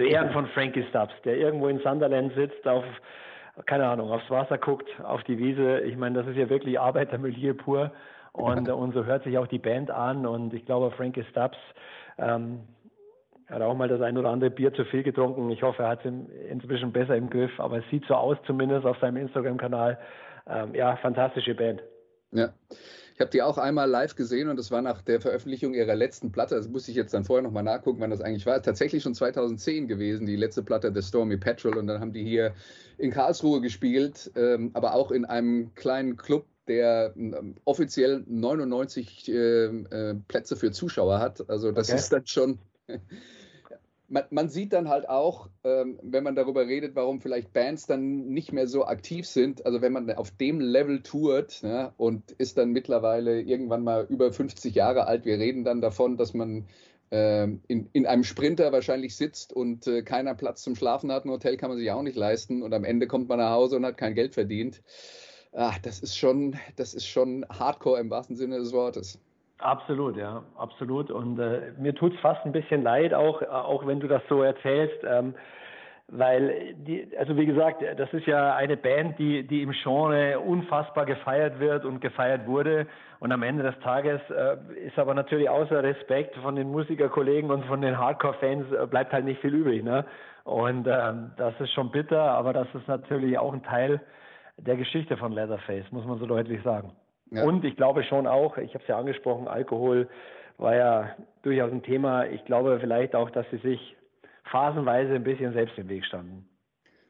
Zu Ehren von Frankie Stubbs, der irgendwo in Sunderland sitzt, auf, keine Ahnung, aufs Wasser guckt, auf die Wiese. Ich meine, das ist ja wirklich Arbeitermilieu pur. Und, und so hört sich auch die Band an. Und ich glaube, Frankie Stubbs ähm, hat auch mal das ein oder andere Bier zu viel getrunken. Ich hoffe, er hat es inzwischen besser im Griff. Aber es sieht so aus, zumindest auf seinem Instagram-Kanal. Ähm, ja, fantastische Band. Ja. Ich habe die auch einmal live gesehen und das war nach der Veröffentlichung ihrer letzten Platte. Das musste ich jetzt dann vorher nochmal nachgucken, wann das eigentlich war. Tatsächlich schon 2010 gewesen, die letzte Platte The Stormy Petrol. Und dann haben die hier in Karlsruhe gespielt, ähm, aber auch in einem kleinen Club, der ähm, offiziell 99 äh, äh, Plätze für Zuschauer hat. Also das Okay. ist dann schon. Man, man sieht dann halt auch, ähm, wenn man darüber redet, warum vielleicht Bands dann nicht mehr so aktiv sind. Also wenn man auf dem Level tourt ne, und ist dann mittlerweile irgendwann mal über 50 Jahre alt. Wir reden dann davon, dass man ähm, in, in einem Sprinter wahrscheinlich sitzt und äh, keiner Platz zum Schlafen hat. Ein Hotel kann man sich auch nicht leisten und am Ende kommt man nach Hause und hat kein Geld verdient. Ach, das ist schon, das ist schon Hardcore im wahrsten Sinne des Wortes. Absolut, ja, absolut. Und äh, mir tut's fast ein bisschen leid, auch, äh, auch wenn du das so erzählst, ähm, weil die, also wie gesagt, das ist ja eine Band, die, die im Genre unfassbar gefeiert wird und gefeiert wurde. Und am Ende des Tages äh, ist aber natürlich außer Respekt von den Musikerkollegen und von den Hardcore-Fans äh, bleibt halt nicht viel übrig. Ne? Und ähm, das ist schon bitter, aber das ist natürlich auch ein Teil der Geschichte von Leatherface, muss man so deutlich sagen. Ja. Und ich glaube schon auch, ich habe es ja angesprochen, Alkohol war ja durchaus ein Thema. Ich glaube vielleicht auch, dass sie sich phasenweise ein bisschen selbst im Weg standen.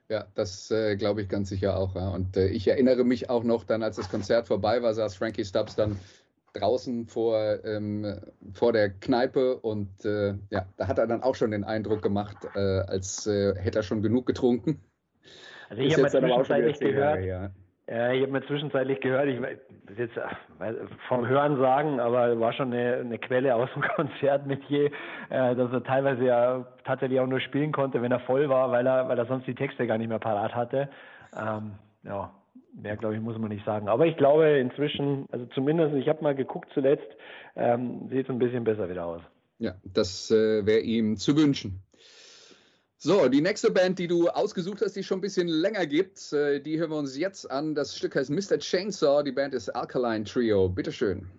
Ja, das äh, glaube ich ganz sicher auch. Ja. Und äh, ich erinnere mich auch noch dann, als das Konzert vorbei war, saß Frankie Stubbs dann draußen vor, ähm, vor der Kneipe und äh, ja, da hat er dann auch schon den Eindruck gemacht, äh, als äh, hätte er schon genug getrunken. Also ich habe wieder zwischenzeitlich zehn Jahre gehört, Ja, ich habe mir zwischenzeitlich gehört, ich das jetzt äh, vom Hören sagen, aber war schon eine, eine Quelle aus dem Konzert mit je, äh, dass er teilweise ja tatsächlich auch nur spielen konnte, wenn er voll war, weil er, weil er sonst die Texte gar nicht mehr parat hatte. Ähm, ja, mehr glaube ich muss man nicht sagen. Aber ich glaube inzwischen, also zumindest, ich habe mal geguckt zuletzt, ähm, sieht es ein bisschen besser wieder aus. Ja, das äh, wäre ihm zu wünschen. So, die nächste Band, die du ausgesucht hast, die schon ein bisschen länger gibt, äh, die hören wir uns jetzt an. Das Stück heißt Mr. Chainsaw, die Band ist Alkaline Trio. Bitteschön. When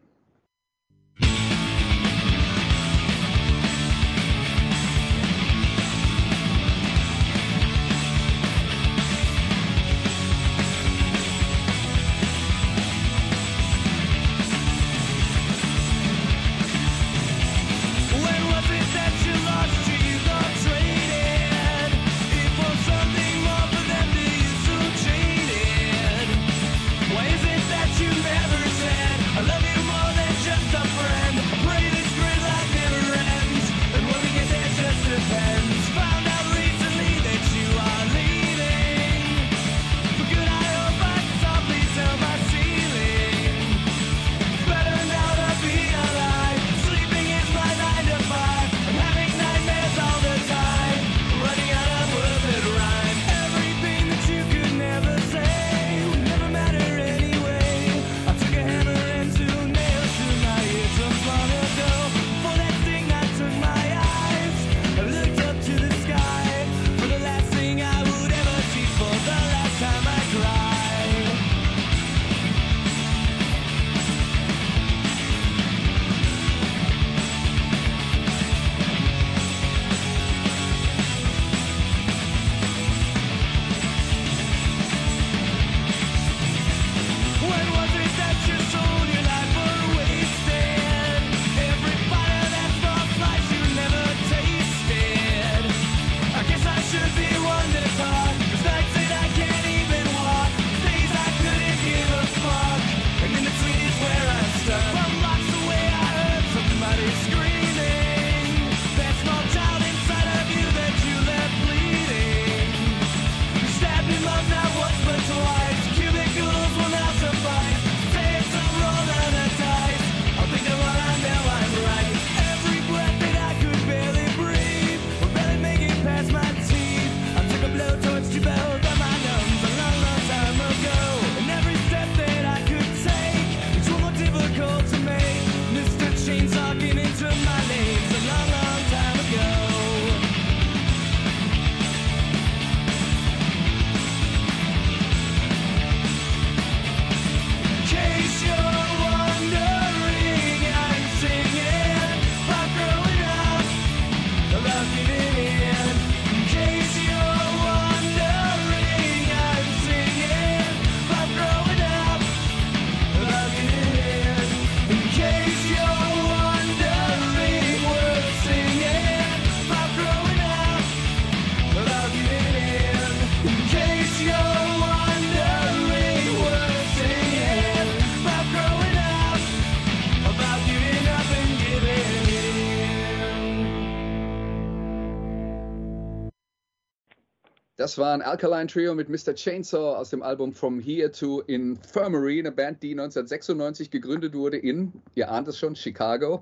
Das war ein Alkaline Trio mit Mr. Chainsaw aus dem Album From Here to Infirmary, eine Band, die 1996 gegründet wurde in, ihr ahnt es schon, Chicago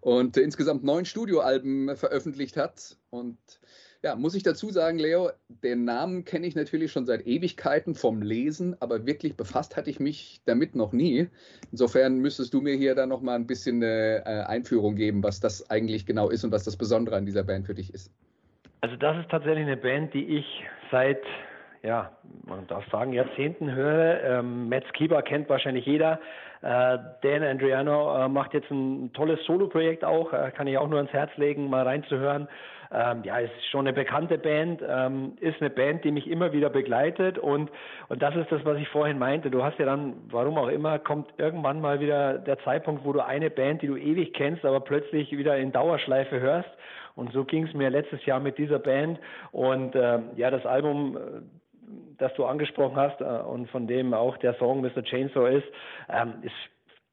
und insgesamt neun Studioalben veröffentlicht hat. Und ja, muss ich dazu sagen, Leo, den Namen kenne ich natürlich schon seit Ewigkeiten vom Lesen, aber wirklich befasst hatte ich mich damit noch nie. Insofern müsstest du mir hier dann noch mal ein bisschen eine äh, Einführung geben, was das eigentlich genau ist und was das Besondere an dieser Band für dich ist. Also das ist tatsächlich eine Band, die ich seit, ja, man darf sagen, Jahrzehnten höre. Ähm, Matt Skiba kennt wahrscheinlich jeder. Äh, Dan Andriano äh, macht jetzt ein tolles Solo-Projekt auch, äh, kann ich auch nur ans Herz legen, mal reinzuhören. Ähm, ja, ist schon eine bekannte Band, ähm, ist eine Band, die mich immer wieder begleitet und, und das ist das, was ich vorhin meinte. Du hast ja dann, warum auch immer, kommt irgendwann mal wieder der Zeitpunkt, wo du eine Band, die du ewig kennst, aber plötzlich wieder in Dauerschleife hörst. Und so ging es mir letztes Jahr mit dieser Band. Und ähm, ja, das Album, äh, das du angesprochen hast äh, und von dem auch der Song Mr. Chainsaw ist, ähm, ist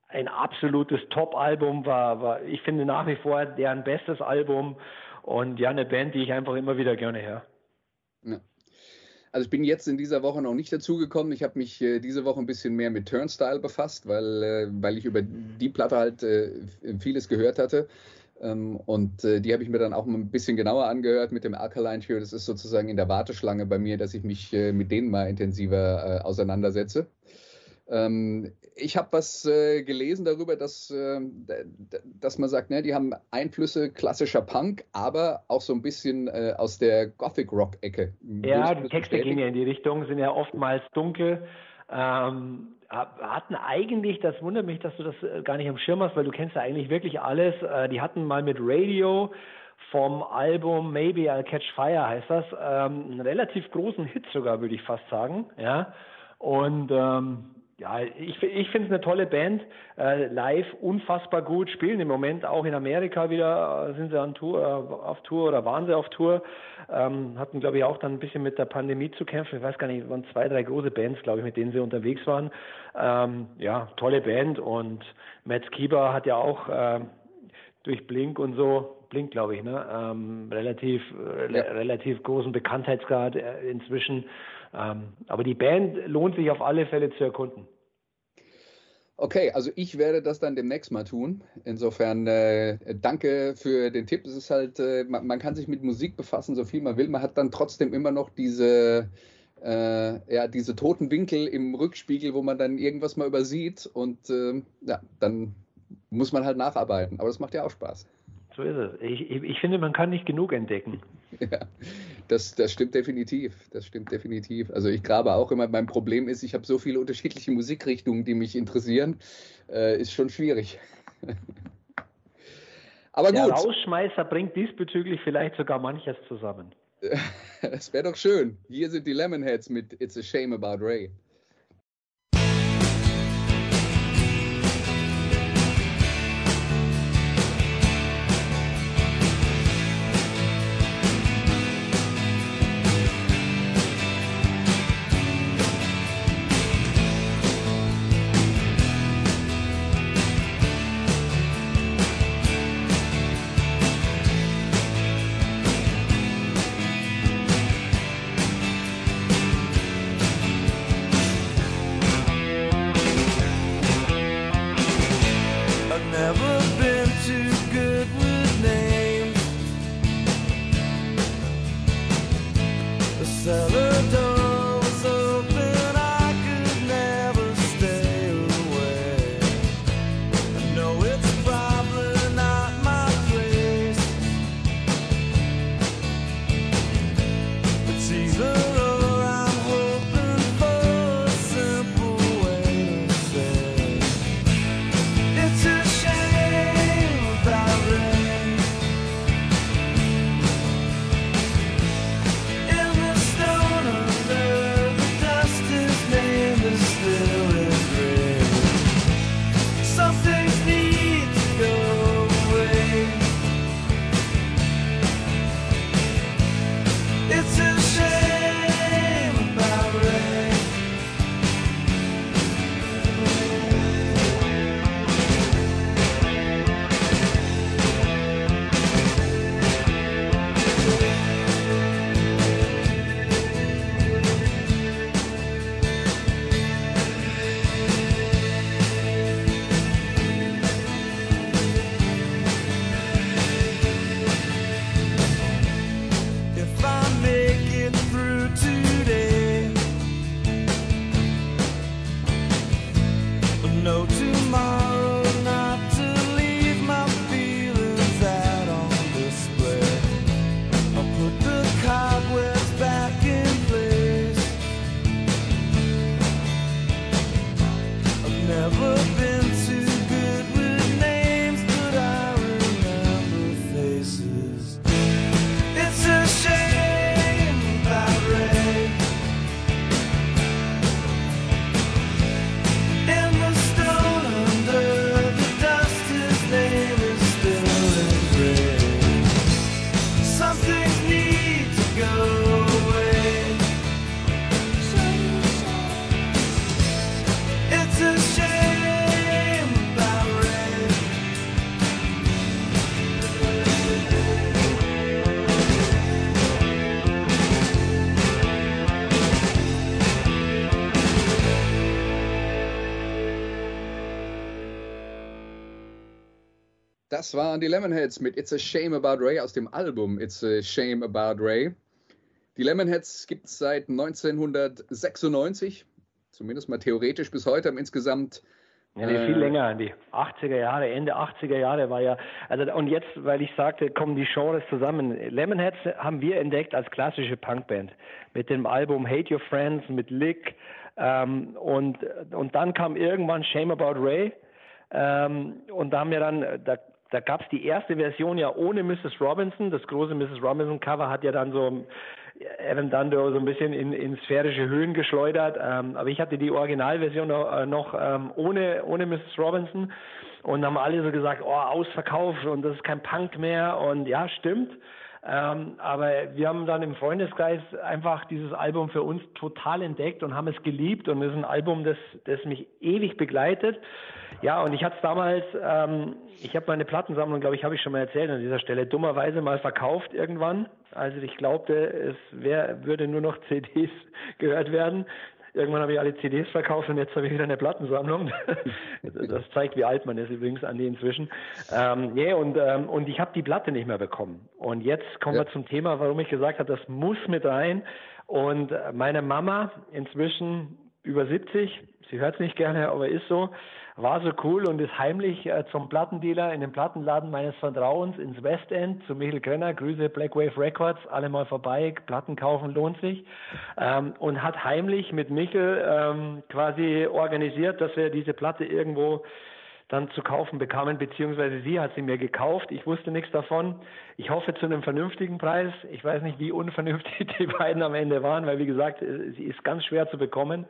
ein absolutes Top-Album, war, war, ich finde nach wie vor deren bestes Album und ja, eine Band, die ich einfach immer wieder gerne höre. Ja. Also ich bin jetzt in dieser Woche noch nicht dazugekommen. Ich habe mich äh, diese Woche ein bisschen mehr mit Turnstile befasst, weil, äh, weil ich über die Platte halt äh, vieles gehört hatte. Ähm, und äh, die habe ich mir dann auch mal ein bisschen genauer angehört mit dem Alkaline Trio. Das ist sozusagen in der Warteschlange bei mir, dass ich mich äh, mit denen mal intensiver äh, auseinandersetze. Ähm, ich habe was äh, gelesen darüber, dass, äh, dass man sagt, ne, die haben Einflüsse klassischer Punk, aber auch so ein bisschen äh, aus der Gothic Rock Ecke. Ja, die Texte gehen ja in die Richtung, sind ja oftmals dunkel. Ähm, hatten eigentlich, das wundert mich, dass du das äh, gar nicht am Schirm hast, weil du kennst ja eigentlich wirklich alles. Äh, die hatten mal mit Radio vom Album Maybe I'll Catch Fire heißt das, ähm, einen relativ großen Hit sogar, würde ich fast sagen. Ja. Und ähm, ja, ich, ich finde es eine tolle Band. Äh, live unfassbar gut. Spielen im Moment auch in Amerika wieder, äh, sind sie an Tour, äh, auf Tour oder waren sie auf Tour. Ähm, hatten, glaube ich, auch dann ein bisschen mit der Pandemie zu kämpfen. Ich weiß gar nicht, es waren zwei, drei große Bands, glaube ich, mit denen sie unterwegs waren. Ähm, ja, tolle Band. Und Matt Skiba hat ja auch äh, durch Blink und so, Blink, glaube ich, ne, ähm, relativ, äh, Ja. relativ großen Bekanntheitsgrad äh, inzwischen. Ähm, aber die Band lohnt sich auf alle Fälle zu erkunden. Okay, also ich werde das dann demnächst mal tun. Insofern äh, danke für den Tipp. Es ist halt, äh, man, man kann sich mit Musik befassen, so viel man will. Man hat dann trotzdem immer noch diese, äh, ja, diese toten Winkel im Rückspiegel, wo man dann irgendwas mal übersieht und äh, ja, dann muss man halt nacharbeiten. Aber das macht ja auch Spaß. So ist es. Ich, ich, finde, man kann nicht genug entdecken. Ja, das, das stimmt definitiv. Das stimmt definitiv. Also ich grabe auch immer. Mein Problem ist, ich habe so viele unterschiedliche Musikrichtungen, die mich interessieren. Äh, ist schon schwierig. Aber Der gut, Rausschmeißer bringt diesbezüglich vielleicht sogar manches zusammen. es wäre doch schön. Hier sind die Lemonheads mit It's a Shame About Ray. Das waren die Lemonheads mit It's a Shame About Ray aus dem Album It's a Shame About Ray. Die Lemonheads gibt es seit 1996, zumindest mal theoretisch bis heute, haben insgesamt Ja, nee, viel länger, die 80er Jahre, Ende 80er Jahre war ja, also und jetzt, weil ich sagte, kommen die Genres zusammen. Lemonheads haben wir entdeckt als klassische Punkband mit dem Album Hate Your Friends, mit Lick ähm, und, und dann kam irgendwann Shame About Ray ähm, und da haben wir dann, da, da gab es die erste Version ja ohne Mrs. Robinson, das große Mrs. Robinson Cover hat ja dann so Evan Dando so ein bisschen in, in sphärische Höhen geschleudert. Ähm, aber ich hatte die Originalversion noch, äh, ähm, ohne, ohne Mrs. Robinson und haben alle so gesagt, oh, ausverkauft und das ist kein Punk mehr. Und ja, stimmt. Ähm, aber wir haben dann im Freundeskreis einfach dieses Album für uns total entdeckt und haben es geliebt und es ist ein Album, das, das mich ewig begleitet. Ja, und ich hatte es damals, ähm, ich habe meine Plattensammlung, glaube ich, habe ich schon mal erzählt an dieser Stelle, dummerweise mal verkauft irgendwann. Also ich glaubte, es wär, würde nur noch CDs gehört werden. Irgendwann habe ich alle CDs verkauft und jetzt habe ich wieder eine Plattensammlung. Das zeigt, wie alt man ist übrigens, Andi, inzwischen. Ähm, yeah, und, ähm, und ich habe die Platte nicht mehr bekommen. Und jetzt kommen Ja. wir zum Thema, warum ich gesagt habe, das muss mit rein. Und äh, meine Mama, inzwischen über 70, sie hört es nicht gerne, aber ist so, war so cool und ist heimlich äh, zum Plattendealer in den Plattenladen meines Vertrauens ins Westend zu Michael Krenner, Grüße Black Wave Records, alle mal vorbei, Platten kaufen lohnt sich ähm, und hat heimlich mit Michael ähm, quasi organisiert, dass wir diese Platte irgendwo dann zu kaufen bekamen, beziehungsweise sie hat sie mir gekauft. Ich wusste nichts davon. Ich hoffe zu einem vernünftigen Preis. Ich weiß nicht, wie unvernünftig die beiden am Ende waren, weil wie gesagt, sie ist ganz schwer zu bekommen.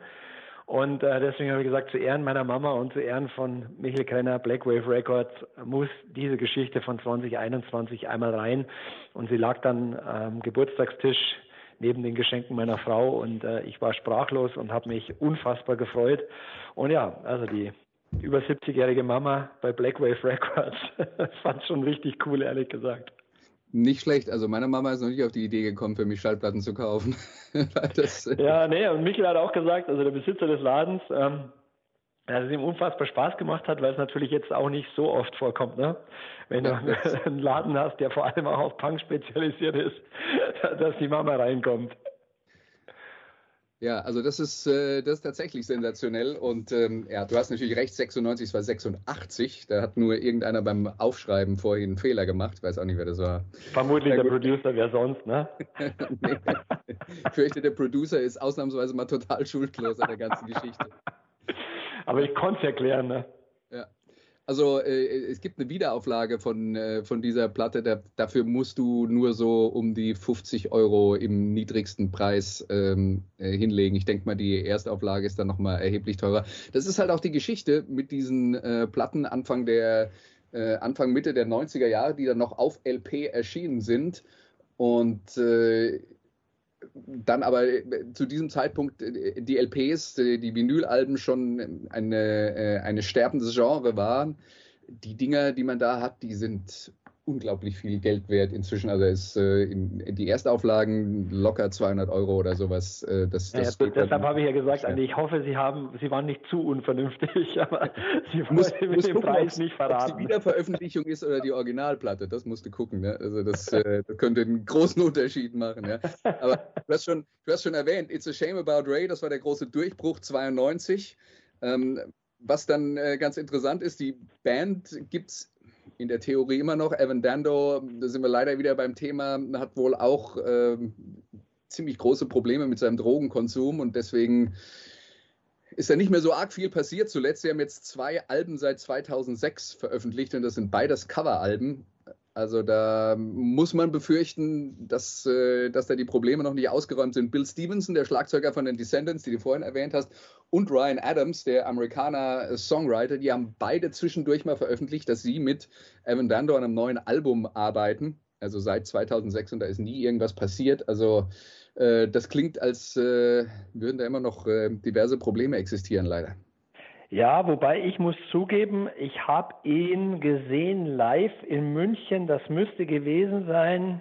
Und äh, deswegen habe ich gesagt, zu Ehren meiner Mama und zu Ehren von Michael Krenner, Black Wave Records, muss diese Geschichte von 2021 einmal rein. Und sie lag dann am Geburtstagstisch neben den Geschenken meiner Frau und äh, ich war sprachlos und habe mich unfassbar gefreut. Und ja, also die über 70-jährige Mama bei Black Wave Records fand schon richtig cool, ehrlich gesagt. Nicht schlecht. Also meine Mama ist noch nicht auf die Idee gekommen, für mich Schallplatten zu kaufen. Das, äh, Ja, nee, und Michael hat auch gesagt, also der Besitzer des Ladens, ähm, dass es ihm unfassbar Spaß gemacht hat, weil es natürlich jetzt auch nicht so oft vorkommt, ne? Wenn Ja, du einen Laden hast, der vor allem auch auf Punk spezialisiert ist, dass die Mama reinkommt. Ja, also das ist, äh, das ist tatsächlich sensationell. Und ähm, ja, du hast natürlich recht, 96, es war 86. Da hat nur irgendeiner beim Aufschreiben vorhin einen Fehler gemacht. Ich weiß auch nicht, wer das war. Vermutlich Ja, der. Producer, wer sonst, ne? nee. Ich fürchte, der Producer ist ausnahmsweise mal total schuldlos an der ganzen Geschichte. Aber ich konnte es erklären, ne? Ja. Also äh, es gibt eine Wiederauflage von, äh, von dieser Platte. Da, dafür musst du nur so um die 50 Euro im niedrigsten Preis ähm, äh, hinlegen. Ich denke mal, die Erstauflage ist dann nochmal erheblich teurer. Das ist halt auch die Geschichte mit diesen äh, Platten Anfang der äh, Anfang Mitte der 90er Jahre, die dann noch auf LP erschienen sind. Und äh, dann aber äh, zu diesem Zeitpunkt äh, die LPs, äh, die Vinylalben schon eine, eine sterbendes Genre waren. Die Dinger, die man da hat, die sind unglaublich viel Geld wert inzwischen. Also ist äh, in, die Erstauflagen locker 200 Euro oder sowas. Äh, das, das ja, dann- deshalb habe ich ja gesagt. Andi, ich hoffe, Sie haben, Sie waren nicht zu unvernünftig, aber Sie muss, wollten mit muss dem gucken, Preis nicht verraten. die Wiederveröffentlichung ist oder die Originalplatte. Das musst du gucken. Ne? Also das, äh, das könnte einen großen Unterschied machen. Ja? Aber du hast, schon, du hast schon erwähnt, It's a Shame About Ray, das war der große Durchbruch 92. Ähm, was dann äh, ganz interessant ist, die Band gibt es in der Theorie immer noch. Evan Dando, da sind wir leider wieder beim Thema, hat wohl auch ähm, ziemlich große Probleme mit seinem Drogenkonsum und deswegen ist da nicht mehr so arg viel passiert. Zuletzt, sie haben jetzt zwei Alben seit 2006 veröffentlicht und das sind beides Coveralben. Also da muss man befürchten, dass, äh, dass da die Probleme noch nicht ausgeräumt sind. Bill Stevenson, der Schlagzeuger von den Descendants, die du vorhin erwähnt hast, und Ryan Adams, der Amerikaner Songwriter, die haben beide zwischendurch mal veröffentlicht, dass sie mit Evan Dando an einem neuen Album arbeiten. Also seit 2006 und da ist nie irgendwas passiert. Also äh, das klingt, als äh, würden da immer noch äh, diverse Probleme existieren, leider. Ja, wobei ich muss zugeben, ich habe ihn gesehen live in München. Das müsste gewesen sein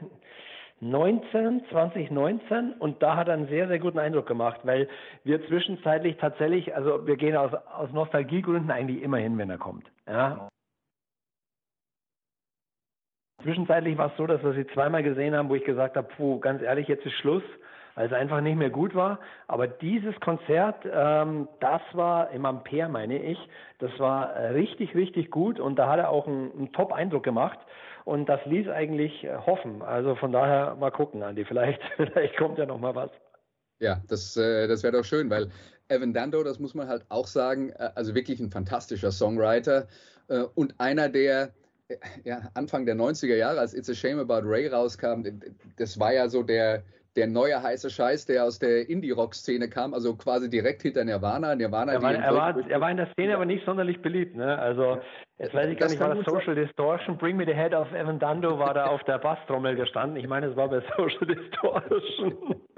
19, 2019 und da hat er einen sehr, sehr guten Eindruck gemacht, weil wir zwischenzeitlich tatsächlich, also wir gehen aus, aus Nostalgiegründen eigentlich immer hin, wenn er kommt. Ja. Zwischenzeitlich war es so, dass wir sie zweimal gesehen haben, wo ich gesagt habe, puh, ganz ehrlich, jetzt ist Schluss, weil es einfach nicht mehr gut war. Aber dieses Konzert, ähm, das war im Ampere, meine ich, das war richtig, richtig gut und da hat er auch einen, einen Top-Eindruck gemacht. Und das ließ eigentlich äh, hoffen. Also von daher mal gucken, Andi. Vielleicht, vielleicht kommt ja noch mal was. Ja, das, äh, das wäre doch schön, weil Evan Dando, das muss man halt auch sagen, äh, also wirklich ein fantastischer Songwriter äh, und einer, der äh, ja, Anfang der 90er Jahre, als It's a Shame About Ray rauskam, das war ja so der, der neue heiße Scheiß, der aus der Indie-Rock-Szene kam, also quasi direkt hinter Nirvana. Nirvana Er war, er, war, er war in der Szene aber nicht sonderlich beliebt. Ne? Also jetzt weiß ich gar Das nicht, war das Social Distortion? Bring Me the Head of Evan Dando war da auf der Basstrommel gestanden. Ich meine, es war bei Social Distortion.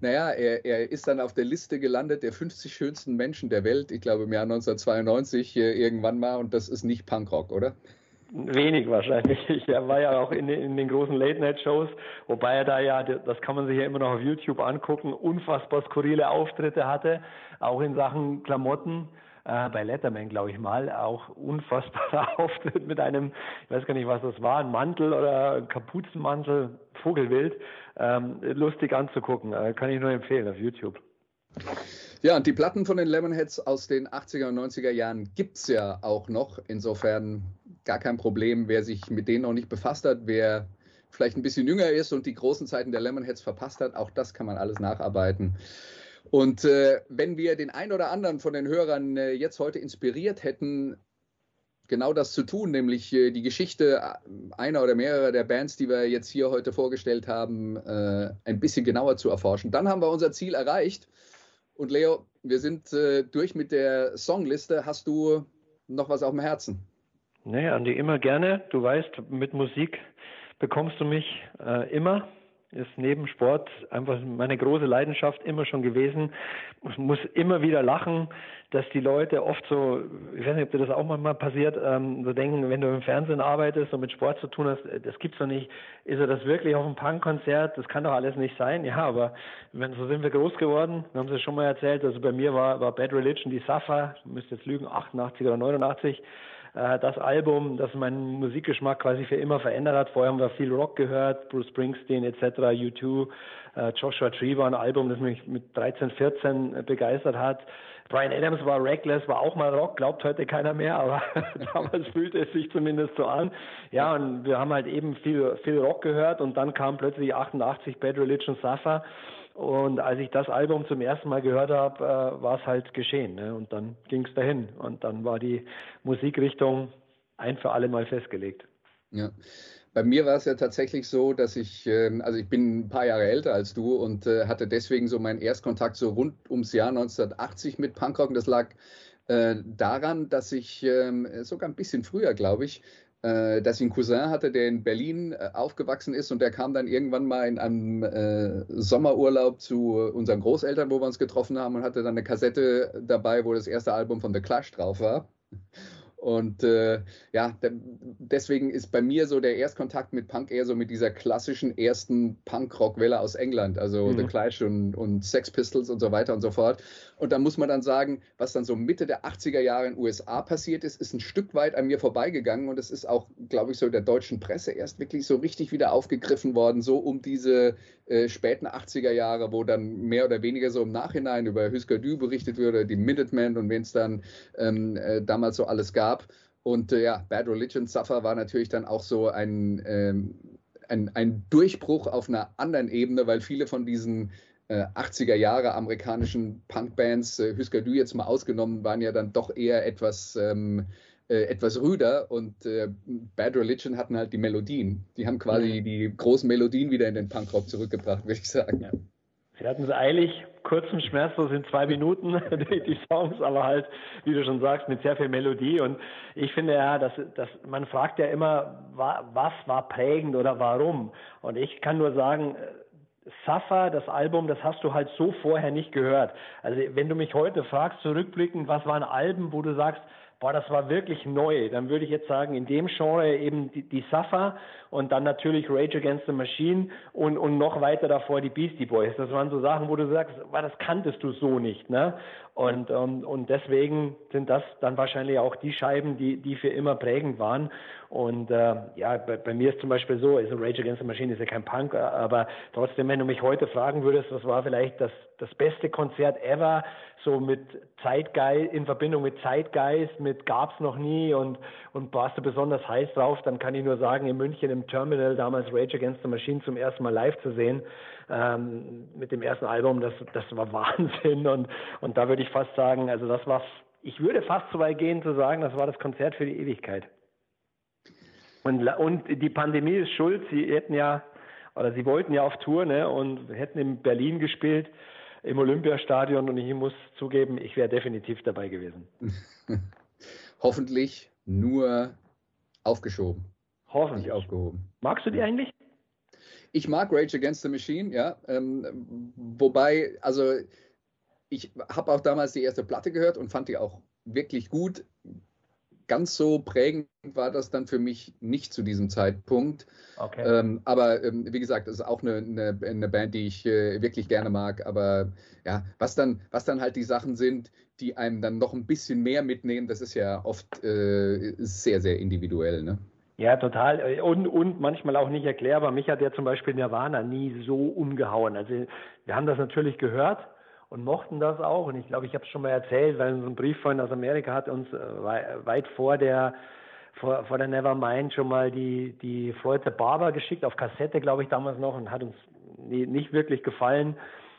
Naja, er, er ist dann auf der Liste gelandet der 50 schönsten Menschen der Welt, ich glaube im Jahr 1992 äh, irgendwann mal und das ist nicht Punkrock, oder? Wenig wahrscheinlich. Er war ja auch in, den- in den großen Late-Night-Shows, wobei er da ja, das kann man sich ja immer noch auf YouTube angucken, unfassbar skurrile Auftritte hatte, auch in Sachen Klamotten. Äh, bei Letterman, glaube ich mal, auch unfassbarer Auftritt mit einem, ich weiß gar nicht, was das war, ein Mantel oder ein Kapuzenmantel, Vogelwild. Ähm, lustig anzugucken, äh, kann ich nur empfehlen auf YouTube. Ja, und die Platten von den Lemonheads aus den 80er und 90er Jahren gibt es ja auch noch. Insofern gar kein Problem, wer sich mit denen noch nicht befasst hat, wer vielleicht ein bisschen jünger ist und die großen Zeiten der Lemonheads verpasst hat, auch das kann man alles nacharbeiten. Und äh, wenn wir den einen oder anderen von den Hörern äh, jetzt heute inspiriert hätten, genau das zu tun, nämlich äh, die Geschichte äh, einer oder mehrerer der Bands, die wir jetzt hier heute vorgestellt haben, äh, ein bisschen genauer zu erforschen, dann haben wir unser Ziel erreicht. Und Leo, wir sind äh, durch mit der Songliste. Hast du noch was auf dem Herzen? Nee, Andi, immer gerne. Du weißt, mit Musik bekommst du mich äh, immer. Ist neben Sport einfach meine große Leidenschaft immer schon gewesen. Ich muss immer wieder lachen, dass die Leute oft so, ich weiß nicht, ob dir das auch manchmal passiert, ähm, so denken, wenn du im Fernsehen arbeitest und mit Sport zu tun hast, äh, das gibt's doch nicht. Ist er das wirklich auf einem Punkkonzert? Das kann doch alles nicht sein. Ja, aber wenn, so sind wir groß geworden. Wir haben es ja schon mal erzählt. Also bei mir war, war Bad Religion die ich müsste jetzt lügen, 88 oder 89 äh, das Album, das meinen Musikgeschmack quasi für immer verändert hat. Vorher haben wir viel Rock gehört, Bruce Springsteen etc., U2, äh, Joshua Tree war ein Album, das mich mit 13, 14 begeistert hat. Brian Adams war Reckless, war auch mal Rock, glaubt heute keiner mehr, aber damals fühlte es sich zumindest so an. Ja, und wir haben halt eben viel, viel Rock gehört und dann kam plötzlich 88 Bad Religion Suffer. Und als ich das Album zum ersten Mal gehört habe, äh, war es halt geschehen. Ne? Und dann ging es dahin. Und dann war die Musikrichtung ein für alle Mal festgelegt. Ja. Bei mir war es ja tatsächlich so, dass ich, ähm, also ich bin ein paar Jahre älter als du und äh, hatte deswegen so meinen Erstkontakt so rund ums Jahr 1980 mit Punkrock. Und das lag äh, daran, dass ich ähm, sogar ein bisschen früher, glaube ich, äh, dass ich einen Cousin hatte, der in Berlin äh, aufgewachsen ist und der kam dann irgendwann mal in einem äh, Sommerurlaub zu unseren Großeltern, wo wir uns getroffen haben und hatte dann eine Kassette dabei, wo das erste Album von The Clash drauf war. Und äh, ja, de deswegen ist bei mir so der Erstkontakt mit Punk eher so mit dieser klassischen ersten Punk-Rock-Welle aus England, also Mhm. The Clash und, und Sex Pistols und so weiter und so fort. Und da muss man dann sagen, was dann so Mitte der 80er Jahre in den USA passiert ist, ist ein Stück weit an mir vorbeigegangen und es ist auch, glaube ich, so der deutschen Presse erst wirklich so richtig wieder aufgegriffen worden, so um diese äh, späten 80er Jahre, wo dann mehr oder weniger so im Nachhinein über Husker Du berichtet wurde, die Minutemen und wen es dann ähm, äh, damals so alles gab. Und äh, ja, Bad Religion Suffer war natürlich dann auch so ein, ähm, ein, ein Durchbruch auf einer anderen Ebene, weil viele von diesen äh, 80er Jahre amerikanischen Punkbands, äh, Husker Du jetzt mal ausgenommen, waren ja dann doch eher etwas, ähm, äh, etwas rüder und äh, Bad Religion hatten halt die Melodien. Die haben quasi Mhm. die großen Melodien wieder in den Punkrock zurückgebracht, würde ich sagen. Ja. Sie hatten es eilig, kurz und schmerzlos in zwei Minuten, die, Songs, aber halt, wie du schon sagst, mit sehr viel Melodie. Und ich finde ja, dass, dass man fragt ja immer, wa, was war prägend oder warum? Und ich kann nur sagen, äh, Suffer, das Album, das hast du halt so vorher nicht gehört. Also wenn du mich heute fragst, zurückblickend, was waren Alben, wo du sagst, boah, das war wirklich neu, dann würde ich jetzt sagen, in dem Genre eben die, die Suffer und dann natürlich Rage Against the Machine und, und noch weiter davor die Beastie Boys. Das waren so Sachen, wo du sagst, boah, das kanntest du so nicht, ne? Und, ähm, und deswegen sind das dann wahrscheinlich auch die Scheiben, die, die für immer prägend waren. Und äh, ja, bei, bei mir ist zum Beispiel so, also Rage Against the Machine ist ja kein Punk, aber trotzdem, wenn du mich heute fragen würdest, was war vielleicht das, das beste Konzert ever, so mit Zeitgeist, in Verbindung mit Zeitgeist, mit gab's noch nie und, und warst du besonders heiß drauf, dann kann ich nur sagen, in München im Terminal damals Rage Against the Machine zum ersten Mal live zu sehen, ähm, mit dem ersten Album, das, das war Wahnsinn und, und da würde ich fast sagen, also das war, ich würde fast so weit gehen zu sagen, das war das Konzert für die Ewigkeit. Und, und die Pandemie ist schuld. Sie hätten ja, oder sie wollten ja auf Tour, ne, und hätten in Berlin gespielt, im Olympiastadion. Und ich muss zugeben, ich wäre definitiv dabei gewesen. Hoffentlich nur aufgeschoben, Hoffentlich. nicht aufgehoben. Magst du die eigentlich? Ich mag Rage Against the Machine, ja. Ähm, wobei, also ich habe auch damals die erste Platte gehört und fand die auch wirklich gut. Ganz so prägend war das dann für mich nicht zu diesem Zeitpunkt. Okay. Ähm, aber ähm, wie gesagt, das ist auch eine, eine, eine Band, die ich äh, wirklich gerne mag. Aber ja, was dann, was dann halt die Sachen sind, die einem dann noch ein bisschen mehr mitnehmen, das ist ja oft äh, sehr, sehr individuell. Ne? Ja, total. Und, und manchmal auch nicht erklärbar. Mich hat ja zum Beispiel Nirvana nie so umgehauen. Also wir haben das natürlich gehört und mochten das auch. Und ich glaube, ich habe es schon mal erzählt, weil so ein Brieffreund aus Amerika hat uns äh, wei- weit vor der vor, vor der Nevermind schon mal die, die the Barber geschickt, auf Kassette, glaube ich, damals noch, und hat uns nicht wirklich gefallen.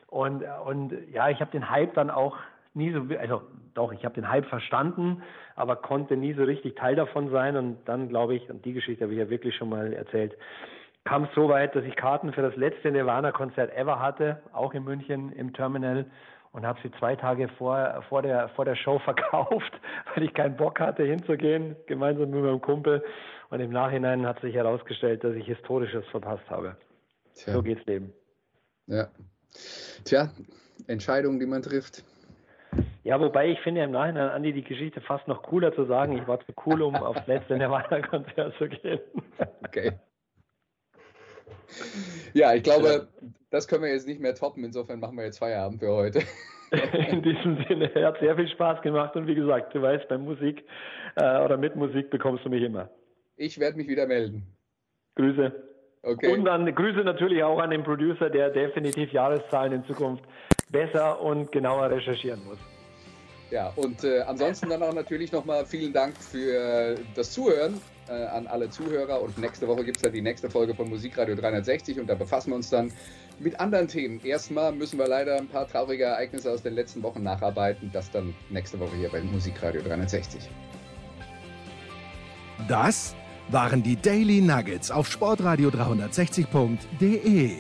Und, und ja, ich habe den Hype dann auch nie so, also doch, ich habe den Hype verstanden, aber konnte nie so richtig Teil davon sein. Und dann glaube ich, und die Geschichte habe ich ja wirklich schon mal erzählt, kam es so weit, dass ich Karten für das letzte Nirvana-Konzert ever hatte, auch in München im Terminal und habe sie zwei Tage vor, vor, der, vor der Show verkauft, weil ich keinen Bock hatte hinzugehen, gemeinsam mit meinem Kumpel. Und im Nachhinein hat sich herausgestellt, dass ich Historisches verpasst habe. Tja, So geht's Leben. ja. Tja, Entscheidungen, die man trifft. Ja, wobei ich finde im Nachhinein, Andi, die Geschichte fast noch cooler zu sagen. Ich war zu cool, um aufs letzte Nirvana-Konzert zu gehen. Okay. Ja, ich glaube, das können wir jetzt nicht mehr toppen. Insofern machen wir jetzt Feierabend für heute. In diesem Sinne, hat sehr viel Spaß gemacht und wie gesagt, du weißt, bei Musik äh, oder mit Musik bekommst du mich immer. Ich werde mich wieder melden. Grüße. Okay. Und dann Grüße natürlich auch an den Producer, der definitiv Jahreszahlen in Zukunft besser und genauer recherchieren muss. Ja, und äh, ansonsten dann auch natürlich nochmal vielen Dank für das Zuhören äh, an alle Zuhörer. Und nächste Woche gibt es dann die nächste Folge von Musikradio 360 und da befassen wir uns dann mit anderen Themen. Erstmal müssen wir leider ein paar traurige Ereignisse aus den letzten Wochen nacharbeiten. Das dann nächste Woche hier bei Musikradio 360. Das waren die Daily Nuggets auf sportradio 360.de.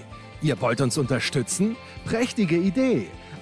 Ihr wollt uns unterstützen? Prächtige Idee!